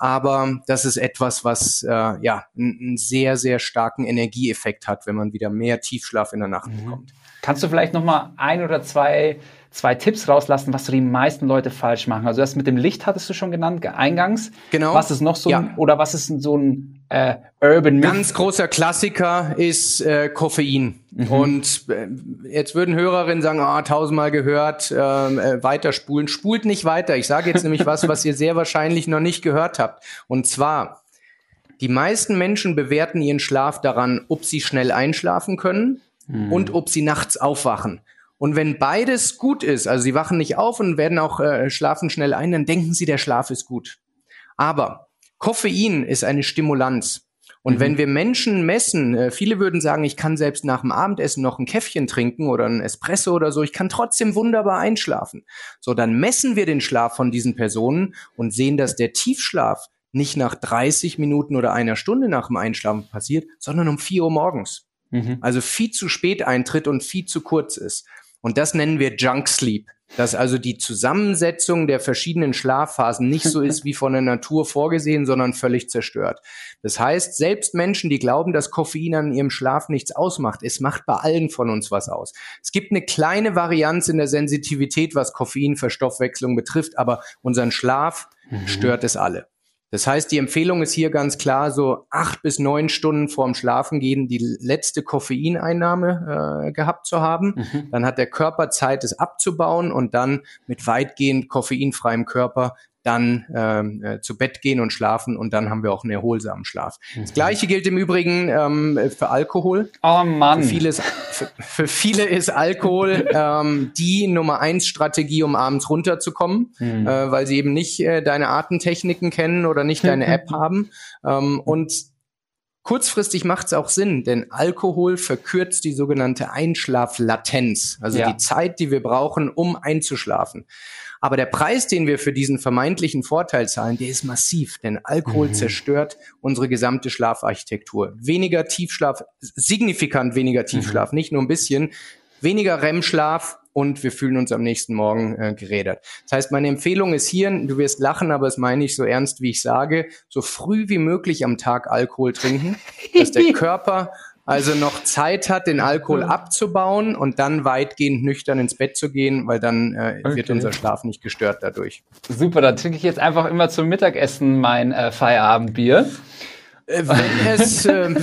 aber das ist etwas, was äh, ja einen sehr, sehr starken Energieeffekt hat, wenn man wieder mehr Tiefschlaf in der Nacht mhm. bekommt. Kannst du vielleicht noch mal ein oder zwei zwei Tipps rauslassen, was die meisten Leute falsch machen. Also das mit dem Licht hattest du schon genannt, eingangs. Genau. Was ist noch so ja. ein, oder was ist so ein äh, Urban Myth? Ganz großer Klassiker ist äh, Koffein. Mhm. Und äh, jetzt würden Hörerinnen sagen, ah, tausendmal gehört, ähm, äh, weiterspulen. Spult nicht weiter. Ich sage jetzt nämlich was, was ihr sehr wahrscheinlich noch nicht gehört habt. Und zwar, die meisten Menschen bewerten ihren Schlaf daran, ob sie schnell einschlafen können mhm. und ob sie nachts aufwachen. Und wenn beides gut ist, also sie wachen nicht auf und werden auch äh, schlafen schnell ein, dann denken sie, der Schlaf ist gut. Aber Koffein ist eine Stimulanz. Und mhm. wenn wir Menschen messen, äh, viele würden sagen, ich kann selbst nach dem Abendessen noch ein Käffchen trinken oder ein Espresso oder so, ich kann trotzdem wunderbar einschlafen. So, dann messen wir den Schlaf von diesen Personen und sehen, dass der Tiefschlaf nicht nach 30 Minuten oder einer Stunde nach dem Einschlafen passiert, sondern um 4 Uhr morgens. Mhm. Also viel zu spät eintritt und viel zu kurz ist. Und das nennen wir Junk Sleep. Dass also die Zusammensetzung der verschiedenen Schlafphasen nicht so ist *laughs* wie von der Natur vorgesehen, sondern völlig zerstört. Das heißt, selbst Menschen, die glauben, dass Koffein an ihrem Schlaf nichts ausmacht, es macht bei allen von uns was aus. Es gibt eine kleine Varianz in der Sensitivität, was Koffeinverstoffwechslung betrifft, aber unseren Schlaf mhm. stört es alle. Das heißt, die Empfehlung ist hier ganz klar, so acht bis neun Stunden vorm Schlafengehen die letzte Koffeineinnahme äh, gehabt zu haben. Mhm. Dann hat der Körper Zeit, es abzubauen und dann mit weitgehend koffeinfreiem Körper dann ähm, äh, zu Bett gehen und schlafen und dann haben wir auch einen erholsamen Schlaf. Mhm. Das gleiche gilt im Übrigen ähm, für Alkohol. Oh Mann. Für viele ist, für, für viele ist Alkohol ähm, die Nummer eins Strategie, um abends runterzukommen, mhm. äh, weil sie eben nicht äh, deine Artentechniken kennen oder nicht deine *laughs* App haben. Ähm, und kurzfristig macht es auch Sinn, denn Alkohol verkürzt die sogenannte Einschlaflatenz, also ja. die Zeit, die wir brauchen, um einzuschlafen. Aber der Preis, den wir für diesen vermeintlichen Vorteil zahlen, der ist massiv, denn Alkohol mhm. zerstört unsere gesamte Schlafarchitektur. Weniger Tiefschlaf, signifikant weniger Tiefschlaf, mhm. nicht nur ein bisschen, weniger REM-Schlaf, und wir fühlen uns am nächsten Morgen äh, gerädert. Das heißt, meine Empfehlung ist hier, du wirst lachen, aber es meine ich so ernst, wie ich sage, so früh wie möglich am Tag Alkohol trinken, dass der *laughs* Körper also noch Zeit hat, den Alkohol abzubauen und dann weitgehend nüchtern ins Bett zu gehen, weil dann äh, okay. wird unser Schlaf nicht gestört dadurch. Super, dann trinke ich jetzt einfach immer zum Mittagessen mein äh, Feierabendbier. Äh, wenn es äh,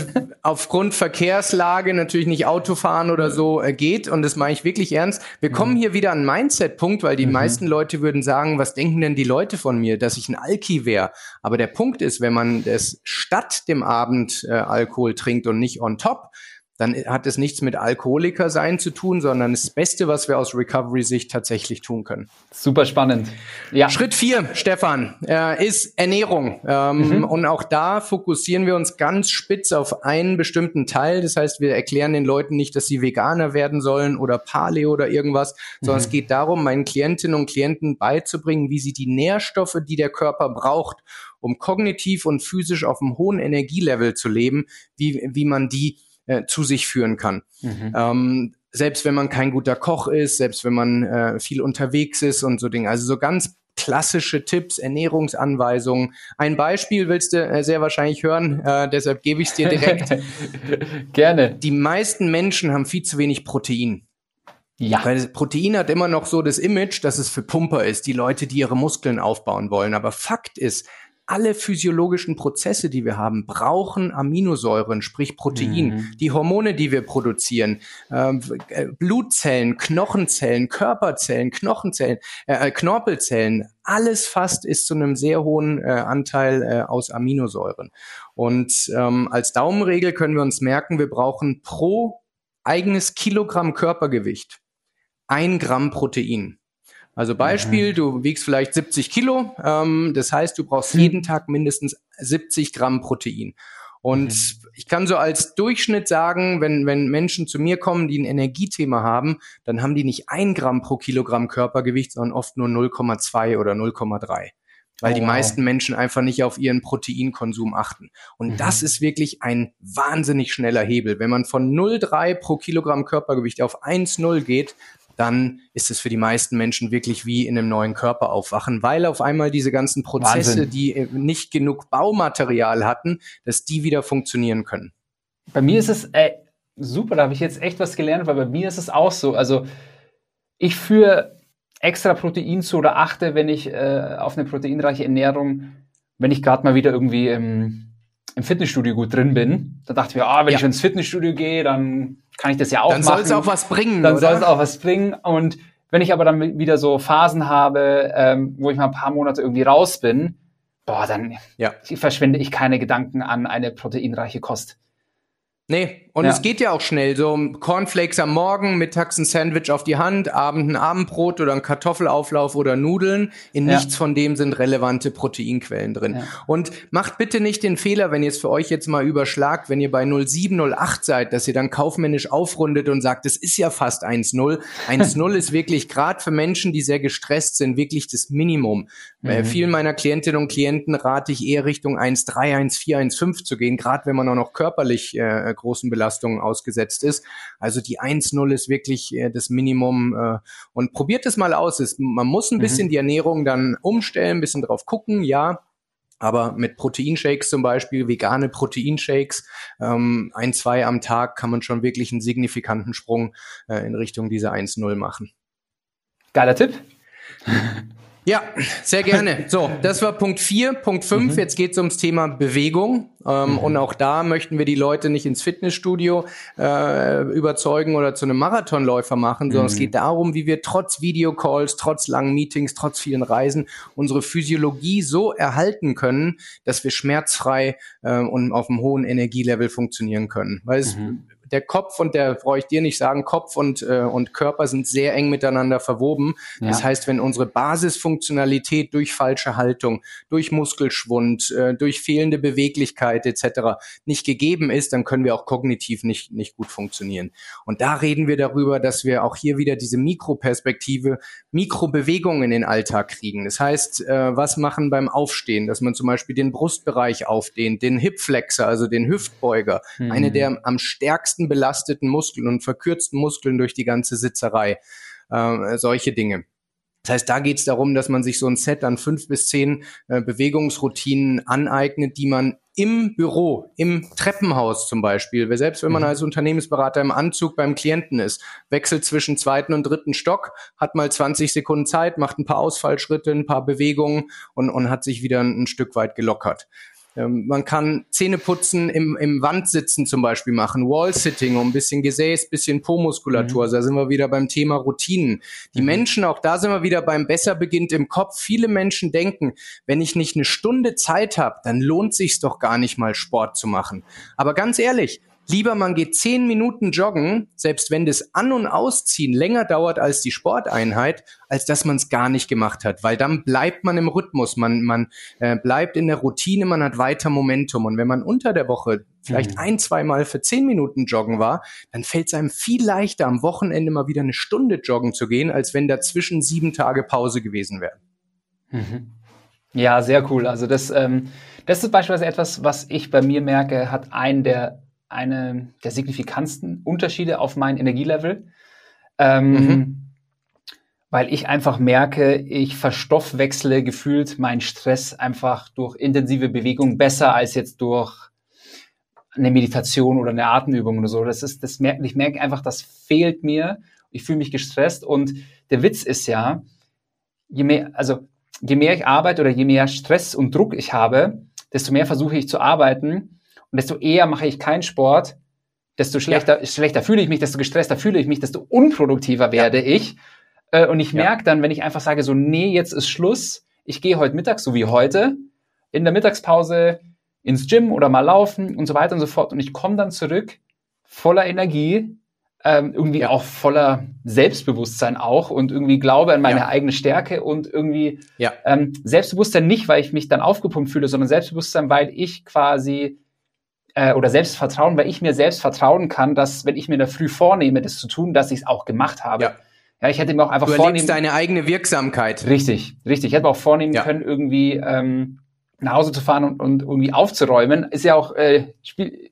aufgrund Verkehrslage natürlich nicht Autofahren oder so äh, geht, und das mache ich wirklich ernst, wir kommen mhm. hier wieder an einen Mindset-Punkt, weil die mhm. meisten Leute würden sagen, was denken denn die Leute von mir, dass ich ein Alki wäre? Aber der Punkt ist, wenn man es statt dem Abend äh, Alkohol trinkt und nicht on top, dann hat es nichts mit Alkoholiker sein zu tun, sondern das Beste, was wir aus Recovery-Sicht tatsächlich tun können. Super spannend. Ja. Schritt vier, Stefan, äh, ist Ernährung. Ähm, mhm. Und auch da fokussieren wir uns ganz spitz auf einen bestimmten Teil. Das heißt, wir erklären den Leuten nicht, dass sie Veganer werden sollen oder Paleo oder irgendwas, sondern mhm. es geht darum, meinen Klientinnen und Klienten beizubringen, wie sie die Nährstoffe, die der Körper braucht, um kognitiv und physisch auf einem hohen Energielevel zu leben, wie, wie man die äh, zu sich führen kann. Mhm. Ähm, selbst wenn man kein guter Koch ist, selbst wenn man äh, viel unterwegs ist und so Dinge. Also so ganz klassische Tipps, Ernährungsanweisungen. Ein Beispiel willst du äh, sehr wahrscheinlich hören, äh, deshalb gebe ich es dir direkt. *laughs* Gerne. Die meisten Menschen haben viel zu wenig Protein. Ja. Weil Protein hat immer noch so das Image, dass es für Pumper ist, die Leute, die ihre Muskeln aufbauen wollen. Aber Fakt ist, alle physiologischen Prozesse, die wir haben, brauchen Aminosäuren, sprich Protein. Mhm. Die Hormone, die wir produzieren, ähm, äh, Blutzellen, Knochenzellen, Körperzellen, Knochenzellen, äh, äh, Knorpelzellen, alles fast ist zu einem sehr hohen äh, Anteil äh, aus Aminosäuren. Und ähm, als Daumenregel können wir uns merken, wir brauchen pro eigenes Kilogramm Körpergewicht ein Gramm Protein. Also Beispiel, du wiegst vielleicht 70 Kilo, ähm, das heißt, du brauchst mhm. jeden Tag mindestens 70 Gramm Protein. Und mhm. ich kann so als Durchschnitt sagen, wenn, wenn Menschen zu mir kommen, die ein Energiethema haben, dann haben die nicht ein Gramm pro Kilogramm Körpergewicht, sondern oft nur 0,2 oder 0,3 weil oh, die meisten Menschen einfach nicht auf ihren Proteinkonsum achten. Und mhm. das ist wirklich ein wahnsinnig schneller Hebel. Wenn man von 0,3 pro Kilogramm Körpergewicht auf 1,0 geht, dann ist es für die meisten Menschen wirklich wie in einem neuen Körper aufwachen, weil auf einmal diese ganzen Prozesse, Wahnsinn. die äh, nicht genug Baumaterial hatten, dass die wieder funktionieren können. Bei mir ist es äh, super, da habe ich jetzt echt was gelernt, weil bei mir ist es auch so. Also ich führe extra Protein zu oder achte, wenn ich äh, auf eine proteinreiche Ernährung, wenn ich gerade mal wieder irgendwie im im Fitnessstudio gut drin bin, da dachte ich mir, ah, wenn ja. ich ins Fitnessstudio gehe, dann kann ich das ja auch dann machen. Dann soll es auch was bringen, Dann soll es auch was bringen. Und wenn ich aber dann wieder so Phasen habe, ähm, wo ich mal ein paar Monate irgendwie raus bin, boah, dann ja. verschwende ich keine Gedanken an eine proteinreiche Kost. Nee, und ja. es geht ja auch schnell. So Cornflakes am Morgen, mittags ein Sandwich auf die Hand, Abend ein Abendbrot oder ein Kartoffelauflauf oder Nudeln. In ja. nichts von dem sind relevante Proteinquellen drin. Ja. Und macht bitte nicht den Fehler, wenn ihr es für euch jetzt mal überschlagt, wenn ihr bei 0708 seid, dass ihr dann kaufmännisch aufrundet und sagt, es ist ja fast 1,0. 1,0 *laughs* ist wirklich gerade für Menschen, die sehr gestresst sind, wirklich das Minimum. Mhm. Äh, vielen meiner Klientinnen und Klienten rate ich eher Richtung 1,3, 1,4, 1,5 zu gehen, gerade wenn man auch noch körperlich äh, großen Belastungen ausgesetzt ist. Also die 1-0 ist wirklich äh, das Minimum. Äh, und probiert es mal aus. Es, man muss ein mhm. bisschen die Ernährung dann umstellen, ein bisschen drauf gucken, ja. Aber mit Proteinshakes zum Beispiel, vegane Proteinshakes, ähm, ein, zwei am Tag kann man schon wirklich einen signifikanten Sprung äh, in Richtung dieser 1-0 machen. Geiler Tipp. *laughs* Ja, sehr gerne. *laughs* So, das war Punkt 4. Punkt 5, mhm. jetzt geht es ums Thema Bewegung. Ähm, mhm. Und auch da möchten wir die Leute nicht ins Fitnessstudio äh, überzeugen oder zu einem Marathonläufer machen, sondern mhm. es geht darum, wie wir trotz Videocalls, trotz langen Meetings, trotz vielen Reisen unsere Physiologie so erhalten können, dass wir schmerzfrei äh, und auf einem hohen Energielevel funktionieren können. Weil es mhm der Kopf und der, brauche ich dir nicht sagen, Kopf und, äh, und Körper sind sehr eng miteinander verwoben. Ja. Das heißt, wenn unsere Basisfunktionalität durch falsche Haltung, durch Muskelschwund, äh, durch fehlende Beweglichkeit etc. nicht gegeben ist, dann können wir auch kognitiv nicht, nicht gut funktionieren. Und da reden wir darüber, dass wir auch hier wieder diese Mikroperspektive, Mikrobewegungen in den Alltag kriegen. Das heißt, äh, was machen beim Aufstehen, dass man zum Beispiel den Brustbereich aufdehnt, den Hipflexer, also den Hüftbeuger, mhm. eine der am stärksten belasteten Muskeln und verkürzten Muskeln durch die ganze Sitzerei, äh, solche Dinge. Das heißt, da geht es darum, dass man sich so ein Set an fünf bis zehn äh, Bewegungsroutinen aneignet, die man im Büro, im Treppenhaus zum Beispiel, selbst wenn man mhm. als Unternehmensberater im Anzug beim Klienten ist, wechselt zwischen zweiten und dritten Stock, hat mal 20 Sekunden Zeit, macht ein paar Ausfallschritte, ein paar Bewegungen und, und hat sich wieder ein, ein Stück weit gelockert. Ähm, man kann Zähneputzen im, im Wandsitzen zum Beispiel machen, Wall-Sitting, um ein bisschen Gesäß, bisschen Po-Muskulatur. Mhm. Da sind wir wieder beim Thema Routinen. Die mhm. Menschen, auch da sind wir wieder beim Besser beginnt im Kopf. Viele Menschen denken, wenn ich nicht eine Stunde Zeit habe, dann lohnt sich's doch gar nicht mal Sport zu machen. Aber ganz ehrlich, Lieber man geht zehn Minuten joggen, selbst wenn das An- und Ausziehen länger dauert als die Sporteinheit, als dass man es gar nicht gemacht hat, weil dann bleibt man im Rhythmus, man, man äh, bleibt in der Routine, man hat weiter Momentum. Und wenn man unter der Woche vielleicht mhm. ein, zwei Mal für zehn Minuten joggen war, dann fällt es einem viel leichter, am Wochenende mal wieder eine Stunde joggen zu gehen, als wenn dazwischen sieben Tage Pause gewesen wären. Mhm. Ja, sehr cool. Also das, ähm, das ist beispielsweise etwas, was ich bei mir merke, hat einen der eine der signifikantsten Unterschiede auf mein Energielevel. Ähm, mhm. Weil ich einfach merke, ich verstoffwechsle gefühlt meinen Stress einfach durch intensive Bewegung besser als jetzt durch eine Meditation oder eine Atemübung oder so. Das ist, das merke, ich merke einfach, das fehlt mir. Ich fühle mich gestresst und der Witz ist ja, je mehr, also je mehr ich arbeite oder je mehr Stress und Druck ich habe, desto mehr versuche ich zu arbeiten und desto eher mache ich keinen Sport, desto schlechter, ja. schlechter fühle ich mich, desto gestresster fühle ich mich, desto unproduktiver werde ja. ich. Äh, und ich ja. merke dann, wenn ich einfach sage, so, nee, jetzt ist Schluss, ich gehe heute Mittag, so wie heute, in der Mittagspause ins Gym oder mal laufen und so weiter und so fort. Und ich komme dann zurück voller Energie, ähm, irgendwie auch voller Selbstbewusstsein auch und irgendwie Glaube an meine eigene Stärke und irgendwie ja. ähm, Selbstbewusstsein nicht, weil ich mich dann aufgepumpt fühle, sondern Selbstbewusstsein, weil ich quasi äh, oder Selbstvertrauen, weil ich mir selbst vertrauen kann, dass wenn ich mir in der Früh vornehme, das zu tun, dass ich es auch gemacht habe. Ja. Ja, ich hätte mir auch einfach du vornehmen. deine eigene Wirksamkeit. Richtig, richtig. Ich hätte mir auch vornehmen ja. können, irgendwie ähm, nach Hause zu fahren und, und irgendwie aufzuräumen. Ist ja auch, äh, Spiel,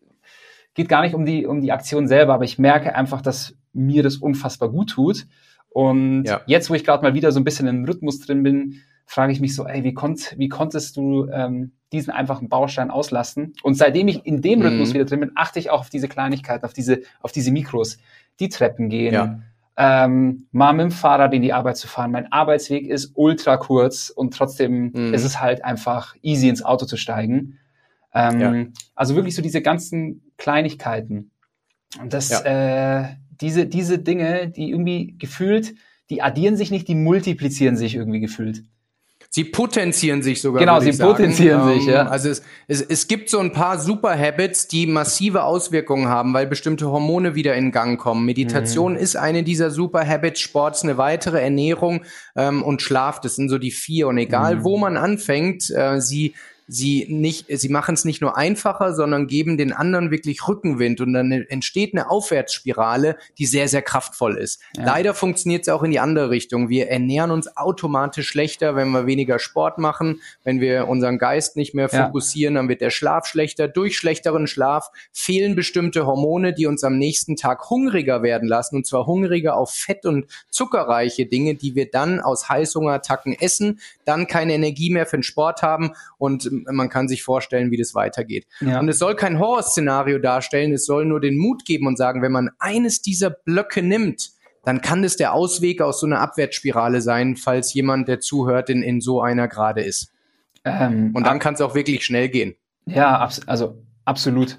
geht gar nicht um die, um die Aktion selber, aber ich merke einfach, dass mir das unfassbar gut tut. Und ja. jetzt, wo ich gerade mal wieder so ein bisschen im Rhythmus drin bin, frage ich mich so, ey, wie, konnt, wie konntest du ähm, diesen einfachen Baustein auslassen. Und seitdem ich in dem Rhythmus mhm. wieder drin bin, achte ich auch auf diese Kleinigkeiten, auf diese, auf diese Mikros, die Treppen gehen, ja. ähm, mal mit dem Fahrrad in die Arbeit zu fahren. Mein Arbeitsweg ist ultra kurz und trotzdem mhm. ist es halt einfach easy ins Auto zu steigen. Ähm, ja. Also wirklich so diese ganzen Kleinigkeiten. Und das, ja. äh, diese, diese Dinge, die irgendwie gefühlt, die addieren sich nicht, die multiplizieren sich irgendwie gefühlt. Sie potenzieren sich sogar. Genau, sie potenzieren sich, ja. Ähm, also es, es, es gibt so ein paar Super Habits, die massive Auswirkungen haben, weil bestimmte Hormone wieder in Gang kommen. Meditation mhm. ist eine dieser Super Habits, Sports eine weitere, Ernährung ähm, und Schlaf, das sind so die vier. Und egal, mhm. wo man anfängt, äh, sie sie nicht, sie machen es nicht nur einfacher, sondern geben den anderen wirklich Rückenwind und dann entsteht eine Aufwärtsspirale, die sehr, sehr kraftvoll ist. Ja. Leider funktioniert es auch in die andere Richtung. Wir ernähren uns automatisch schlechter, wenn wir weniger Sport machen, wenn wir unseren Geist nicht mehr fokussieren, ja. dann wird der Schlaf schlechter. Durch schlechteren Schlaf fehlen bestimmte Hormone, die uns am nächsten Tag hungriger werden lassen und zwar hungriger auf fett- und zuckerreiche Dinge, die wir dann aus Heißhungerattacken essen, dann keine Energie mehr für den Sport haben und man kann sich vorstellen, wie das weitergeht. Ja. Und es soll kein Horrorszenario darstellen, es soll nur den Mut geben und sagen, wenn man eines dieser Blöcke nimmt, dann kann das der Ausweg aus so einer Abwärtsspirale sein, falls jemand, der zuhört, in, in so einer gerade ist. Ähm, und dann kann es auch wirklich schnell gehen. Ja, abs also absolut.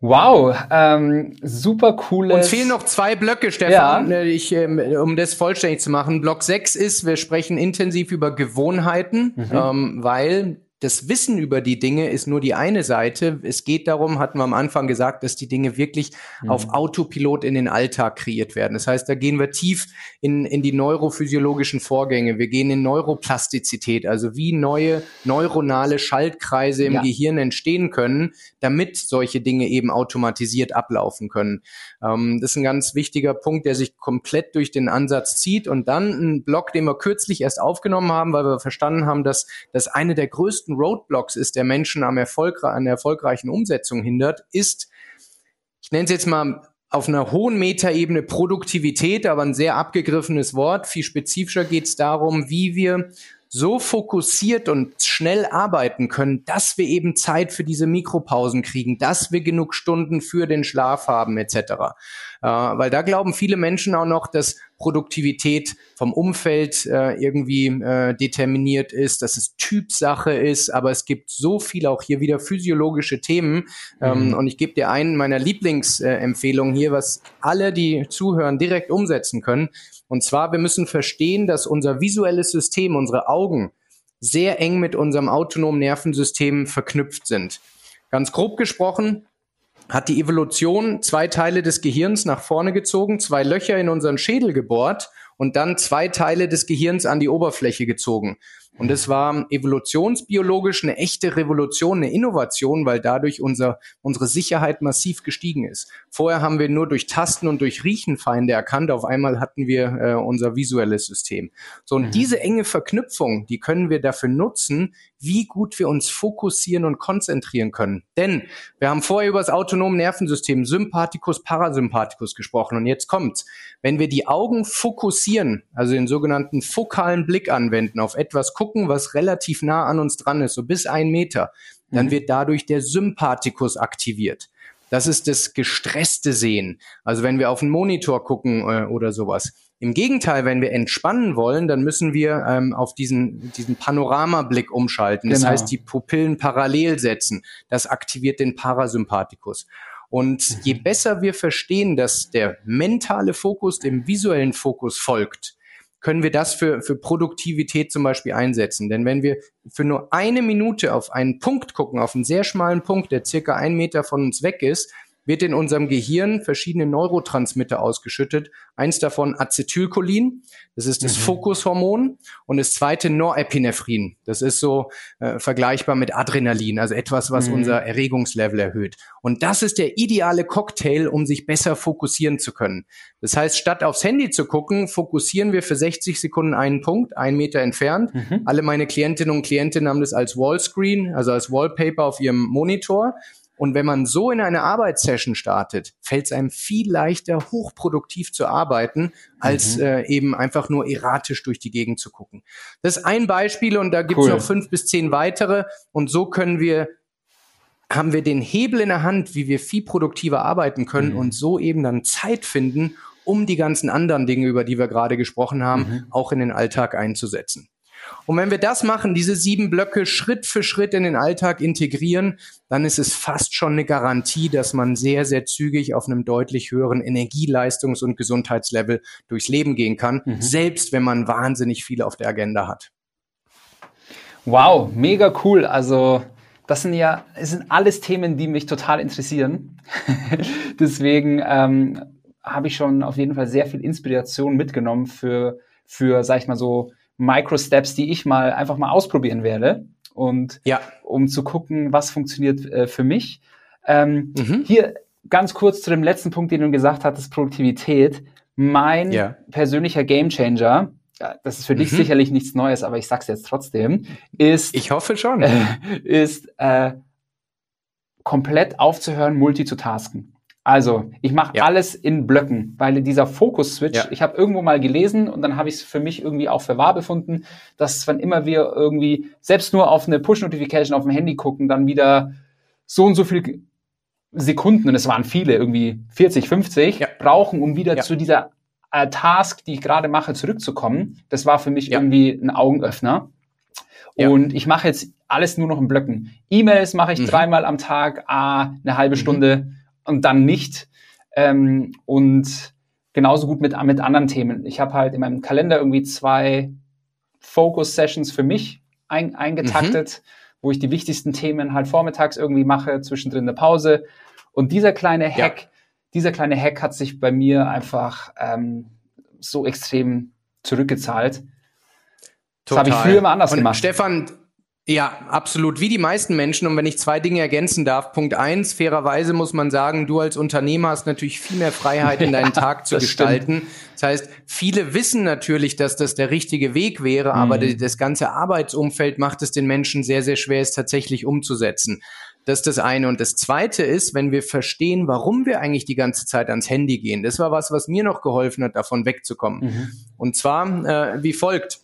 Wow, ähm, super cool. Uns fehlen noch zwei Blöcke, Stefan, ja. Äh, ich, ähm, um das vollständig zu machen. Block 6 ist, wir sprechen intensiv über Gewohnheiten, mhm. ähm, weil das Wissen über die Dinge ist nur die eine Seite. Es geht darum, hatten wir am Anfang gesagt, dass die Dinge wirklich mhm. auf Autopilot in den Alltag kreiert werden. Das heißt, da gehen wir tief in, in die neurophysiologischen Vorgänge. Wir gehen in Neuroplastizität, also wie neue neuronale Schaltkreise im ja. Gehirn entstehen können, damit solche Dinge eben automatisiert ablaufen können. Ähm, das ist ein ganz wichtiger Punkt, der sich komplett durch den Ansatz zieht. Und dann ein Blog, den wir kürzlich erst aufgenommen haben, weil wir verstanden haben, dass das eine der größten größten Roadblocks ist, der Menschen am Erfolg, an der erfolgreichen Umsetzung hindert, ist, ich nenne es jetzt mal auf einer hohen Metaebene Produktivität, aber ein sehr abgegriffenes Wort. Viel spezifischer geht es darum, wie wir so fokussiert und schnell arbeiten können, dass wir eben Zeit für diese Mikropausen kriegen, dass wir genug Stunden für den Schlaf haben etc. Äh, weil da glauben viele Menschen auch noch, dass Produktivität vom Umfeld äh, irgendwie äh, determiniert ist, dass es Typsache ist, aber es gibt so viel auch hier wieder physiologische Themen. Ähm, mhm. und ich gebe dir einen meiner Lieblingsempfehlungen hier, was alle, die zuhören, direkt umsetzen können. Und zwar, wir müssen verstehen, dass unser visuelles System, unsere Augen, sehr eng mit unserem autonomen Nervensystem verknüpft sind. Ganz grob gesprochen, hat die Evolution zwei Teile des Gehirns nach vorne gezogen, zwei Löcher in unseren Schädel gebohrt und dann zwei Teile des Gehirns an die Oberfläche gezogen. Und es war evolutionsbiologisch eine echte Revolution, eine Innovation, weil dadurch unser, unsere Sicherheit massiv gestiegen ist. Vorher haben wir nur durch Tasten und durch Riechen Feinde erkannt. Auf einmal hatten wir äh, unser visuelles System. So, und mhm. diese enge Verknüpfung, die können wir dafür nutzen, wie gut wir uns fokussieren und konzentrieren können. Denn wir haben vorher über das autonome Nervensystem Sympathikus, Parasympathikus gesprochen. Und jetzt kommt's. Wenn wir die Augen fokussieren, also den sogenannten fokalen Blick anwenden, auf etwas gucken, was relativ nah an uns dran ist, so bis ein Meter, dann mhm. wird dadurch der Sympathikus aktiviert. Das ist das gestresste Sehen. Also wenn wir auf einen Monitor gucken äh, oder sowas. Im Gegenteil, wenn wir entspannen wollen, dann müssen wir ähm, auf diesen, diesen Panoramablick umschalten. Das genau. heißt, die Pupillen parallel setzen. Das aktiviert den Parasympathikus. Und mhm. je besser wir verstehen, dass der mentale Fokus dem visuellen Fokus folgt, können wir das für, für Produktivität zum Beispiel einsetzen. Denn wenn wir für nur eine Minute auf einen Punkt gucken, auf einen sehr schmalen Punkt, der circa ein Meter von uns weg ist, wird in unserem Gehirn verschiedene Neurotransmitter ausgeschüttet. Eins davon Acetylcholin, das ist das mhm. Fokushormon, und das zweite Norepinephrin. Das ist so äh, vergleichbar mit Adrenalin, also etwas, was mhm. unser Erregungslevel erhöht. Und das ist der ideale Cocktail, um sich besser fokussieren zu können. Das heißt, statt aufs Handy zu gucken, fokussieren wir für 60 Sekunden einen Punkt, einen Meter entfernt. Mhm. Alle meine Klientinnen und Klienten haben das als Wallscreen, also als Wallpaper auf ihrem Monitor. Und wenn man so in eine Arbeitssession startet, fällt es einem viel leichter, hochproduktiv zu arbeiten, als mhm. äh, eben einfach nur erratisch durch die Gegend zu gucken. Das ist ein Beispiel und da gibt es cool. noch fünf bis zehn weitere. Und so können wir haben wir den Hebel in der Hand, wie wir viel produktiver arbeiten können mhm. und so eben dann Zeit finden, um die ganzen anderen Dinge, über die wir gerade gesprochen haben, mhm. auch in den Alltag einzusetzen. Und wenn wir das machen, diese sieben Blöcke Schritt für Schritt in den Alltag integrieren, dann ist es fast schon eine Garantie, dass man sehr, sehr zügig auf einem deutlich höheren Energieleistungs- und Gesundheitslevel durchs Leben gehen kann, mhm. selbst wenn man wahnsinnig viel auf der Agenda hat. Wow, mega cool. Also das sind ja, es sind alles Themen, die mich total interessieren. *laughs* Deswegen ähm, habe ich schon auf jeden Fall sehr viel Inspiration mitgenommen für, für, sag ich mal so, Micro-Steps, die ich mal einfach mal ausprobieren werde. Und ja. um zu gucken, was funktioniert äh, für mich. Ähm, mhm. Hier ganz kurz zu dem letzten Punkt, den du gesagt hattest, Produktivität. Mein ja. persönlicher Gamechanger, das ist für mhm. dich sicherlich nichts Neues, aber ich sag's jetzt trotzdem, ist. Ich hoffe schon. Äh, *laughs* ist äh, komplett aufzuhören, multi zu tasken. Also, ich mache ja. alles in Blöcken, weil dieser Fokus-Switch, ja. ich habe irgendwo mal gelesen und dann habe ich es für mich irgendwie auch für wahr befunden, dass wann immer wir irgendwie selbst nur auf eine Push-Notification auf dem Handy gucken, dann wieder so und so viel Sekunden, und es waren viele, irgendwie 40, 50, ja. brauchen, um wieder zu dieser äh, Task, die ich gerade mache, zurückzukommen. Das war für mich irgendwie ein Augenöffner. Und ich mache jetzt alles nur noch in Blöcken. E-Mails mache ich mhm. dreimal am Tag, ah, eine halbe mhm. Stunde und dann nicht. Ähm, und genauso gut mit, mit anderen Themen. Ich habe halt in meinem Kalender irgendwie zwei Focus-Sessions für mich ein, eingetaktet, mhm. wo ich die wichtigsten Themen halt vormittags irgendwie mache, zwischendrin eine Pause. Und dieser kleine Hack, ja. dieser kleine Hack hat sich bei mir einfach ähm, so extrem zurückgezahlt. Total. Das habe ich früher immer anders Und gemacht. Stefan, ja, absolut. Wie die meisten Menschen. Und wenn ich zwei Dinge ergänzen darf. Punkt eins, fairerweise muss man sagen, du als Unternehmer hast natürlich viel mehr Freiheit in deinen *laughs* ja, Tag zu das gestalten. Stimmt. Das heißt, viele wissen natürlich, dass das der richtige Weg wäre, mhm. aber das ganze Arbeitsumfeld macht es den Menschen sehr, sehr schwer, es tatsächlich umzusetzen. Das ist das eine. Und das zweite ist, wenn wir verstehen, warum wir eigentlich die ganze Zeit ans Handy gehen. Das war was, was mir noch geholfen hat, davon wegzukommen. Mhm. Und zwar äh, wie folgt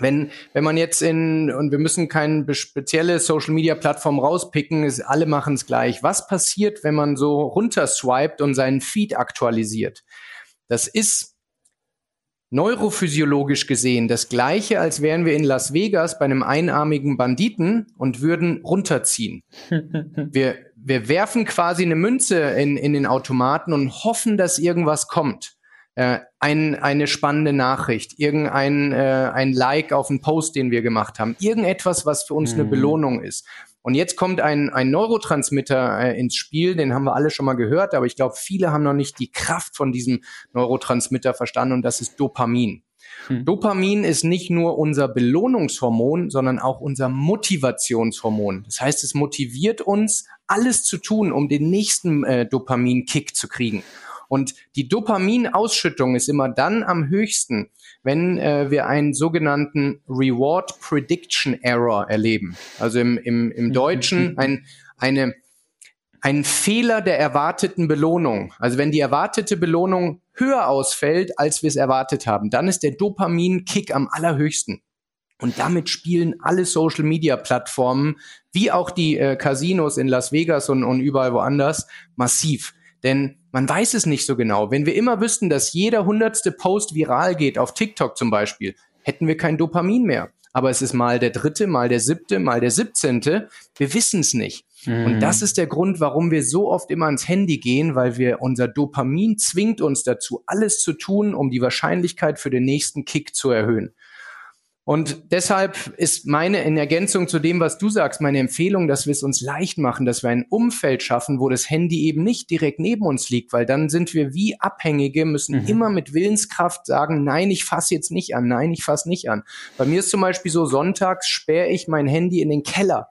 wenn, wenn man jetzt in, und wir müssen keine spezielle Social Media Plattform rauspicken, ist, alle machen es gleich. Was passiert, wenn man so runterswiped und seinen Feed aktualisiert? Das ist neurophysiologisch gesehen das gleiche, als wären wir in Las Vegas bei einem einarmigen Banditen und würden runterziehen. *laughs* wir, wir werfen quasi eine Münze in, in den Automaten und hoffen, dass irgendwas kommt äh, ein, eine spannende Nachricht, irgendein äh, ein Like auf einen Post, den wir gemacht haben, irgendetwas, was für uns mhm. eine Belohnung ist. Und jetzt kommt ein, ein Neurotransmitter äh, ins Spiel, den haben wir alle schon mal gehört, aber ich glaube, viele haben noch nicht die Kraft von diesem Neurotransmitter verstanden und das ist Dopamin. Hm. Dopamin ist nicht nur unser Belohnungshormon, sondern auch unser Motivationshormon. Das heißt, es motiviert uns, alles zu tun, um den nächsten äh, Dopamin-Kick zu kriegen. Und die Dopaminausschüttung ist immer dann am höchsten, wenn äh, wir einen sogenannten Reward Prediction Error erleben. Also im, im, im Deutschen ein, eine, ein Fehler der erwarteten Belohnung. Also wenn die erwartete Belohnung höher ausfällt, als wir es erwartet haben, dann ist der Dopamin-Kick am allerhöchsten. Und damit spielen alle Social-Media-Plattformen, wie auch die äh, Casinos in Las Vegas und, und überall woanders, massiv. Denn man weiß es nicht so genau. Wenn wir immer wüssten, dass jeder hundertste Post viral geht, auf TikTok zum Beispiel, hätten wir kein Dopamin mehr. Aber es ist mal der dritte, mal der siebte, mal der siebzehnte. Wir wissen es nicht. Mhm. Und das ist der Grund, warum wir so oft immer ans Handy gehen, weil wir unser Dopamin zwingt uns dazu, alles zu tun, um die Wahrscheinlichkeit für den nächsten Kick zu erhöhen. Und deshalb ist meine, in Ergänzung zu dem, was du sagst, meine Empfehlung, dass wir es uns leicht machen, dass wir ein Umfeld schaffen, wo das Handy eben nicht direkt neben uns liegt, weil dann sind wir wie Abhängige, müssen mhm. immer mit Willenskraft sagen, nein, ich fasse jetzt nicht an, nein, ich fasse nicht an. Bei mir ist zum Beispiel so, sonntags sperre ich mein Handy in den Keller.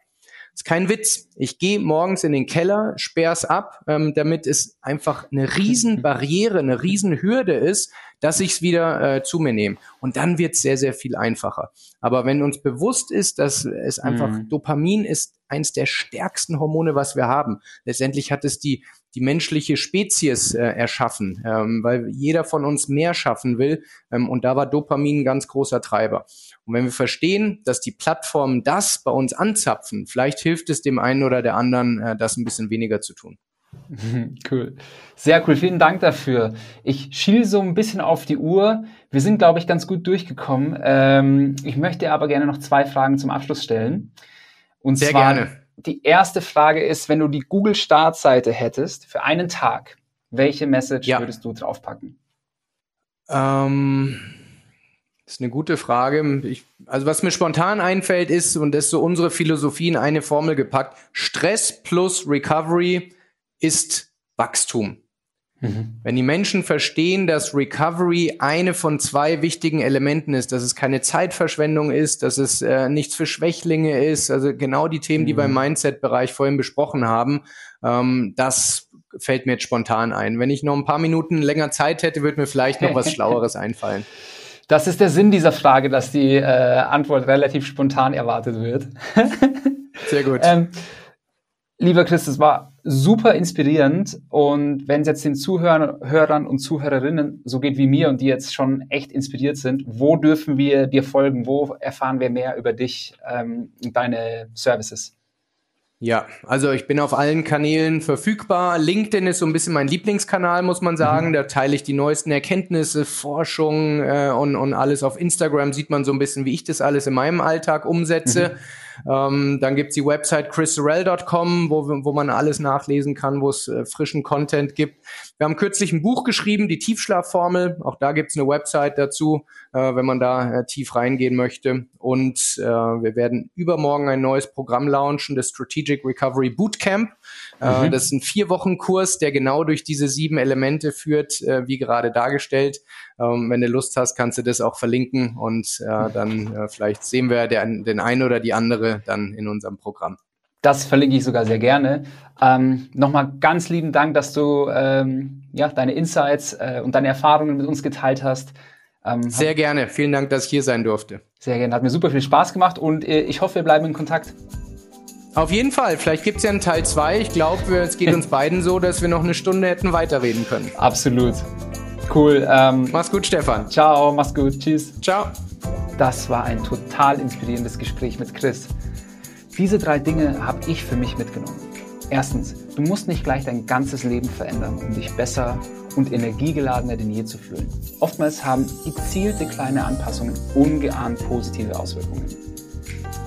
ist kein Witz. Ich gehe morgens in den Keller, sperre es ab, ähm, damit es einfach eine Riesenbarriere, eine Riesenhürde ist, dass ich es wieder äh, zu mir nehme. Und dann wird es sehr, sehr viel einfacher. Aber wenn uns bewusst ist, dass es einfach mhm. Dopamin ist eins der stärksten Hormone, was wir haben. Letztendlich hat es die, die menschliche Spezies äh, erschaffen, ähm, weil jeder von uns mehr schaffen will. Ähm, und da war Dopamin ein ganz großer Treiber. Und wenn wir verstehen, dass die Plattformen das bei uns anzapfen, vielleicht hilft es dem einen oder der anderen, äh, das ein bisschen weniger zu tun. *laughs* Cool. Sehr cool. Vielen Dank dafür. Ich schiel so ein bisschen auf die Uhr. Wir sind, glaube ich, ganz gut durchgekommen. Ähm, ich möchte aber gerne noch zwei Fragen zum Abschluss stellen. Und Sehr zwar, gerne. Die erste Frage ist, wenn du die Google Startseite hättest für einen Tag, welche Message ja. würdest du draufpacken? Ähm, das ist eine gute Frage. Ich, also was mir spontan einfällt ist, und das ist so unsere Philosophie in eine Formel gepackt, Stress plus Recovery ist Wachstum. Mhm. Wenn die Menschen verstehen, dass Recovery eine von zwei wichtigen Elementen ist, dass es keine Zeitverschwendung ist, dass es äh, nichts für Schwächlinge ist, also genau die Themen, mhm. die wir im Mindset-Bereich vorhin besprochen haben, ähm, das fällt mir jetzt spontan ein. Wenn ich noch ein paar Minuten länger Zeit hätte, würde mir vielleicht noch was *laughs* Schlaueres einfallen. Das ist der Sinn dieser Frage, dass die äh, Antwort relativ spontan erwartet wird. *laughs* Sehr gut. ähm, Lieber Chris, es war super inspirierend und wenn es jetzt den Zuhörern und Zuhörerinnen so geht wie mir und die jetzt schon echt inspiriert sind, wo dürfen wir dir folgen? Wo erfahren wir mehr über dich ähm, und deine Services? Ja, also ich bin auf allen Kanälen verfügbar. LinkedIn ist so ein bisschen mein Lieblingskanal, muss man sagen. Mhm. Da teile ich die neuesten Erkenntnisse, Forschung äh, und, und alles. Auf Instagram sieht man so ein bisschen, wie ich das alles in meinem Alltag umsetze. Mhm. Ähm, dann gibt's die Website chrissorel.com, wo, wo man alles nachlesen kann, wo es äh, frischen Content gibt. Wir haben kürzlich ein Buch geschrieben, die Tiefschlafformel. Auch da gibt's eine Website dazu, äh, wenn man da äh, tief reingehen möchte. Und äh, wir werden übermorgen ein neues Programm launchen, das Strategic Recovery Bootcamp. Äh, mhm. Das ist ein vier Wochen Kurs, der genau durch diese sieben Elemente führt, äh, wie gerade dargestellt. Ähm, wenn du Lust hast, kannst du das auch verlinken und äh, dann vielleicht sehen wir den, den einen oder die andere dann in unserem Programm. Das verlinke ich sogar sehr gerne. Ähm, Nochmal ganz lieben Dank, dass du ähm, ja, deine Insights äh, und deine Erfahrungen mit uns geteilt hast. Ähm, sehr gerne. Vielen Dank, dass ich hier sein durfte. Sehr gerne. Hat mir super viel Spaß gemacht und äh, ich hoffe, wir bleiben in Kontakt. Auf jeden Fall. Vielleicht gibt es ja einen Teil 2. Ich glaube, es geht uns *laughs* beiden so, dass wir noch eine Stunde hätten weiterreden können. Absolut. Cool. Ähm, mach's gut, Stefan. Ciao, mach's gut. Tschüss. Ciao. Das war ein total inspirierendes Gespräch mit Chris. Diese drei Dinge habe ich für mich mitgenommen. Erstens, du musst nicht gleich dein ganzes Leben verändern, um dich besser und energiegeladener denn je zu fühlen. Oftmals haben gezielte kleine Anpassungen ungeahnt positive Auswirkungen.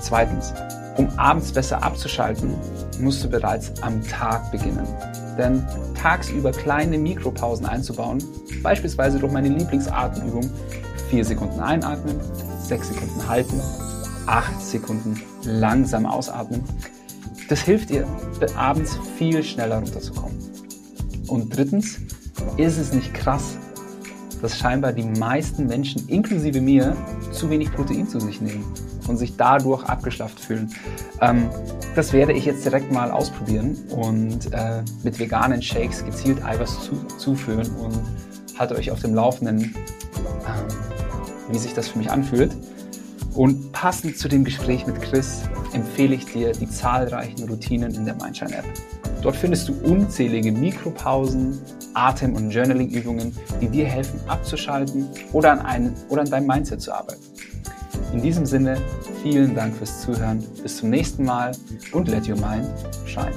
Zweitens, um abends besser abzuschalten, musst du bereits am Tag beginnen. Denn tagsüber kleine Mikropausen einzubauen, beispielsweise durch meine Lieblingsatemübung, 4 Sekunden einatmen, 6 Sekunden halten, 8 Sekunden langsam ausatmen, das hilft dir, abends viel schneller runterzukommen. Und drittens, ist es nicht krass, dass scheinbar die meisten Menschen, inklusive mir, zu wenig Protein zu sich nehmen und sich dadurch abgeschlafft fühlen. Ähm, das werde ich jetzt direkt mal ausprobieren und äh, mit veganen Shakes gezielt Eiweiß zu, zuführen und halte euch auf dem Laufenden, ähm, wie sich das für mich anfühlt. Und passend zu dem Gespräch mit Chris empfehle ich dir die zahlreichen Routinen in der Mindshine App. Dort findest du unzählige Mikropausen, Atem- und Journaling-Übungen, die dir helfen abzuschalten oder an, einen, oder an deinem Mindset zu arbeiten. In diesem Sinne, vielen Dank fürs Zuhören. Bis zum nächsten Mal und let your mind shine.